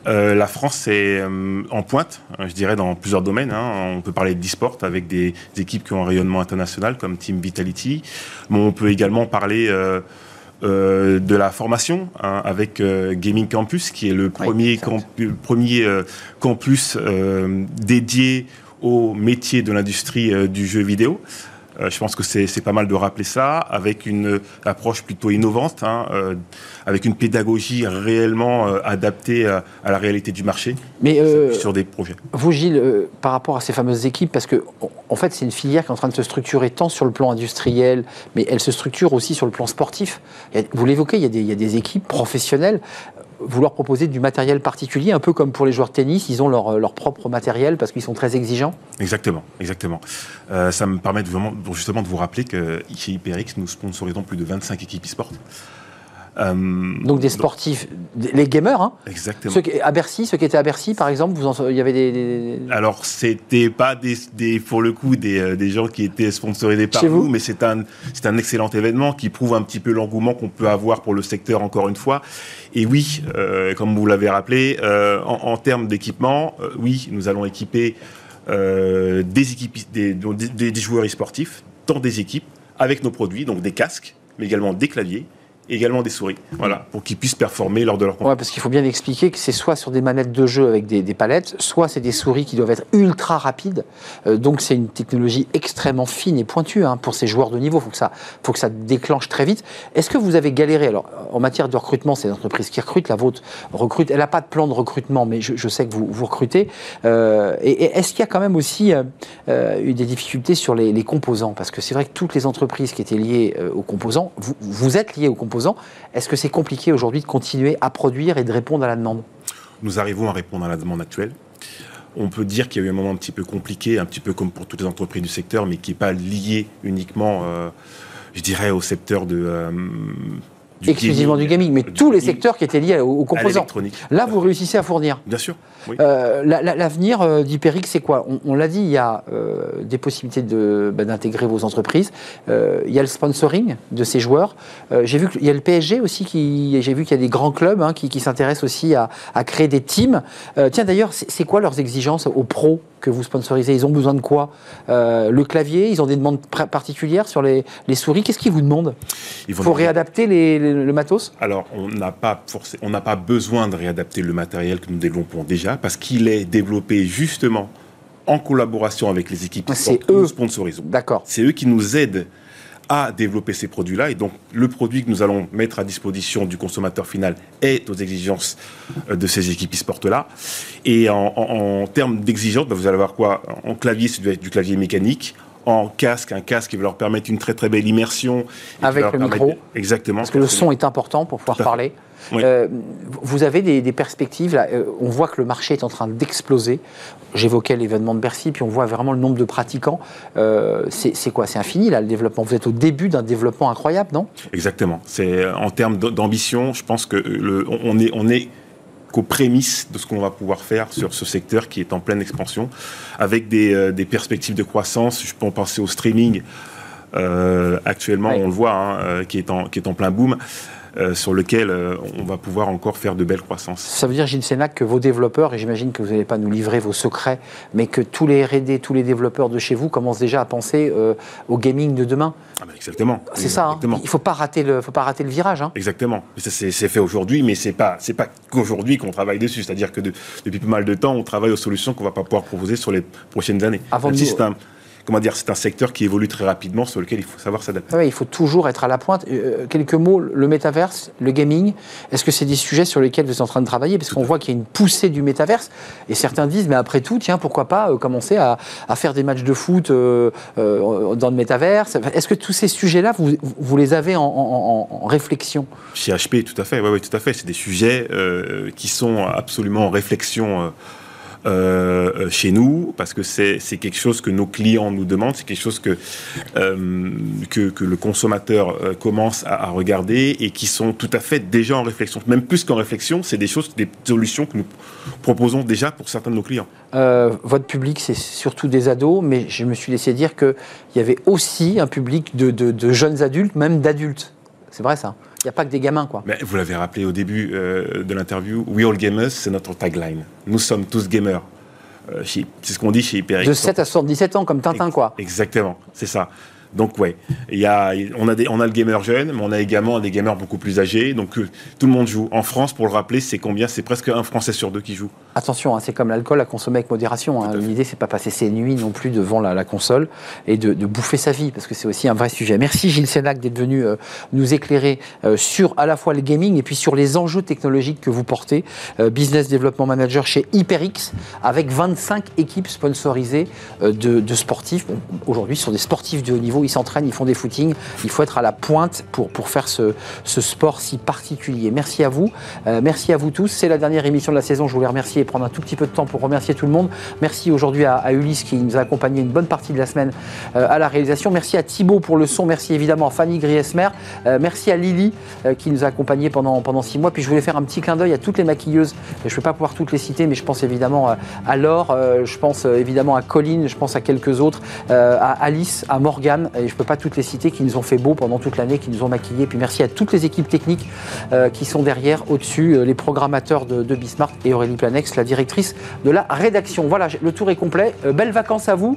Euh, la France est euh, en pointe, je dirais, dans plusieurs domaines. Hein. On peut parler d'e-sport avec des, équipes qui ont un rayonnement international comme Team Vitality. Mais on peut également parler euh, de la formation hein, avec Gaming Campus, qui est le premier, premier campus dédié au métier de l'industrie du jeu vidéo. Euh, je pense que c'est pas mal de rappeler ça, avec une approche plutôt innovante, hein, euh, avec une pédagogie réellement euh, adaptée à, la réalité du marché Mais, sur des projets. Vous, Gilles, par rapport à ces fameuses équipes, parce que en fait, c'est une filière qui est en train de se structurer tant sur le plan industriel, mais elle se structure aussi sur le plan sportif. Vous l'évoquez, il, il, y a des équipes professionnelles vous leur proposez du matériel particulier, un peu comme pour les joueurs de tennis, ils ont leur, leur propre matériel parce qu'ils sont très exigeants Exactement, exactement. Euh, ça me permet vraiment, justement de vous rappeler que chez HyperX, nous sponsorisons plus de 25 équipes e-sport. Euh, donc des sportifs, les gamers, hein Exactement. Ceux qui, à Bercy, ceux qui étaient à Bercy, par exemple, vous en, il y avait des. Alors c'était pas des, des, pour le coup des, euh, des, gens qui étaient sponsorisés par nous, mais c'est un, c'est un excellent événement qui prouve un petit peu l'engouement qu'on peut avoir pour le secteur encore une fois. Et oui, euh, comme vous l'avez rappelé, en, en, termes d'équipement, oui, nous allons équiper des équipes, des, des, des joueurs e-sportifs dans des équipes avec nos produits, donc des casques, mais également des claviers également des souris, voilà, pour qu'ils puissent performer lors de leur Ouais, parce qu'il faut bien expliquer que c'est soit sur des manettes de jeu avec des, des palettes, soit c'est des souris qui doivent être ultra rapides. Euh, donc c'est une technologie extrêmement fine et pointue hein, pour ces joueurs de niveau. Il faut que ça, faut que ça déclenche très vite. Est-ce que vous avez galéré? Alors en matière de recrutement, c'est l'entreprise qui recrute, la vôtre recrute. Elle n'a pas de plan de recrutement, mais je, je sais que vous, vous recrutez. Euh, et, et est-ce qu'il y a quand même aussi euh, eu des difficultés sur les, les composants? Parce que c'est vrai que toutes les entreprises qui étaient liées aux composants, vous, vous êtes liés aux composants. Est-ce que c'est compliqué aujourd'hui de continuer à produire et de répondre à la demande? Nous arrivons à répondre à la demande actuelle. On peut dire qu'il y a eu un moment un petit peu compliqué, un petit peu comme pour toutes les entreprises du secteur, mais qui n'est pas lié uniquement, euh, je dirais, au secteur de... euh, du Exclusivement du gaming, mais du tous les secteurs qui étaient liés aux, aux composants. Là, vous réussissez à fournir. Bien sûr, oui. Euh, la- la- L'avenir euh, c'est quoi? On, on l'a dit, il y a euh, des possibilités de- bah, d'intégrer vos entreprises. Euh, il y a le sponsoring de ces joueurs. J'ai vu qu'il y a le PSG aussi, qui, j'ai vu qu'il y a des grands clubs hein, qui, qui s'intéressent aussi à, à créer des teams. Tiens, d'ailleurs, c'est quoi leurs exigences aux pros que vous sponsorisez? Ils ont besoin de quoi? Le clavier Ils ont des demandes particulières sur les, les souris? Qu'est-ce qu'ils vous demandent? Il faut réadapter les- les- le matos? Alors, on n'a pas forcé- on n'a pas besoin de réadapter le matériel que nous développons déjà, parce qu'il est développé justement en collaboration avec les équipes qui nous eux. sponsorisons. D'accord. C'est eux qui nous aident à développer ces produits-là. Et donc, le produit que nous allons mettre à disposition du consommateur final est aux exigences euh, de ces équipes e-sport-là. Et en, en- en termes d'exigences, bah, vous allez avoir quoi? En clavier, c'est du clavier mécanique. En casque, un casque qui va leur permettre une très très belle immersion. Avec le permettre- micro. Exactement. Parce que le son est important pour pouvoir parler. Oui. Euh, vous avez des, des perspectives, là, euh, on voit que le marché est en train d'exploser. J'évoquais l'événement de Bercy, puis on voit vraiment le nombre de pratiquants. Euh, c'est quoi? C'est infini, là, le développement Vous êtes au début d'un développement incroyable, non? Exactement. C'est en termes d'ambition, je pense que le, on est, on est qu'aux prémices de ce qu'on va pouvoir faire sur ce secteur qui est en pleine expansion, avec des, euh, des perspectives de croissance. Je peux en penser au streaming. euh, actuellement, Oui. on le voit, hein, euh, qui, est en, qui est en plein boom, euh, sur lequel euh, on va pouvoir encore faire de belles croissances. Ça veut dire, Gilles Sénac, que vos développeurs, et j'imagine que vous n'allez pas nous livrer vos secrets, mais que tous les R&D, tous les développeurs de chez vous commencent déjà à penser euh, au gaming de demain. Ah ben, exactement. C'est ça, hein. Exactement. il ne faut pas rater le, faut pas rater le virage. hein. Exactement. C'est fait aujourd'hui, mais pas c'est pas qu'aujourd'hui qu'on travaille dessus. C'est-à-dire que de- depuis pas mal de temps, on travaille aux solutions qu'on va pas pouvoir proposer sur les prochaines années. Avant Même de si nous- c'est un comment dire, c'est un secteur qui évolue très rapidement, sur lequel il faut savoir s'adapter. Ouais, il faut toujours être à la pointe. Euh, quelques mots, le métaverse, le gaming, est-ce que c'est des sujets sur lesquels vous êtes en train de travailler? Parce qu'on voit qu'il y a une poussée du métaverse, et certains disent, mais après tout, tiens, pourquoi pas euh, commencer à, à faire des matchs de foot euh, euh, dans le métaverse? Est-ce que tous ces sujets-là, vous, vous les avez en, en- en- en réflexion? Chez HP, tout à fait. Oui, oui, tout à fait. C'est des sujets euh, qui sont absolument en réflexion. Euh, chez nous, parce que c'est quelque chose que nos clients nous demandent, c'est quelque chose que, euh, que, le consommateur euh, commence à, regarder et qui sont tout à fait déjà en réflexion. Même plus qu'en réflexion, c'est des choses, des solutions que nous proposons déjà pour certains de nos clients. Votre public, c'est surtout des ados, mais je me suis laissé dire qu'il y avait aussi un public de- de jeunes adultes, même d'adultes. C'est vrai ça Il n'y a pas que des gamins, quoi. Mais vous l'avez rappelé au début euh, de l'interview, We All Gamers, c'est notre tagline. Nous sommes tous gamers. Euh, c'est ce qu'on dit chez HyperX. De 7 à 77 ans, comme Tintin, quoi. Exactement, c'est ça. Donc ouais, il y a, on, a des, on a le gamer jeune, mais on a également des gamers beaucoup plus âgés. Donc euh, tout le monde joue. En France, pour le rappeler, c'est combien? C'est presque un Français sur deux qui joue. Attention, hein, c'est comme l'alcool à consommer avec modération. hein. L'idée, c'est pas passer ses nuits non plus devant la, la console et de, de bouffer sa vie, parce que c'est aussi un vrai sujet. Merci Gilles Sénac d'être venu euh, nous éclairer euh, sur à la fois le gaming et puis sur les enjeux technologiques que vous portez. Business Development Manager chez HyperX, avec 25 équipes sponsorisées de, de sportifs. Bon, Aujourd'hui, ce sont des sportifs de haut niveau, ils s'entraînent, ils font des footings. Il faut être à la pointe pour, pour faire ce, ce sport si particulier. Merci à vous. Euh, merci à vous tous. C'est la dernière émission de la saison. Je voulais remercier et prendre un tout petit peu de temps pour remercier tout le monde. Merci aujourd'hui à, Ulysse qui nous a accompagné une bonne partie de la semaine euh, à la réalisation. Merci à Thibaut pour le son. Merci évidemment à Fanny Griesmer. Euh, merci à Lily qui nous a accompagnés pendant, pendant six mois. Puis je voulais faire un petit clin d'œil à toutes les maquilleuses. Je ne vais pas pouvoir toutes les citer, mais je pense évidemment à Laure, je pense évidemment à Colline, je pense à quelques autres, à Alice, à Morgane, et je ne peux pas toutes les citer, qui nous ont fait beau pendant toute l'année, qui nous ont maquillés. Puis merci à toutes les équipes techniques euh, qui sont derrière, au-dessus, euh, les programmateurs de, de Bismarck et Aurélie Planex, la directrice de la rédaction. Voilà, le tour est complet. Euh, belles vacances à vous.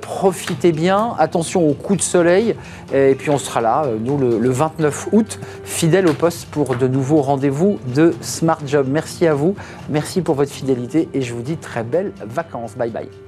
Profitez bien. Attention aux coups de soleil. Et puis on sera là, nous, le, le 29 août, fidèles au poste pour de nouveaux rendez-vous de Smart Job. Merci à vous. Merci pour votre fidélité et je vous dis très belles vacances. Bye bye.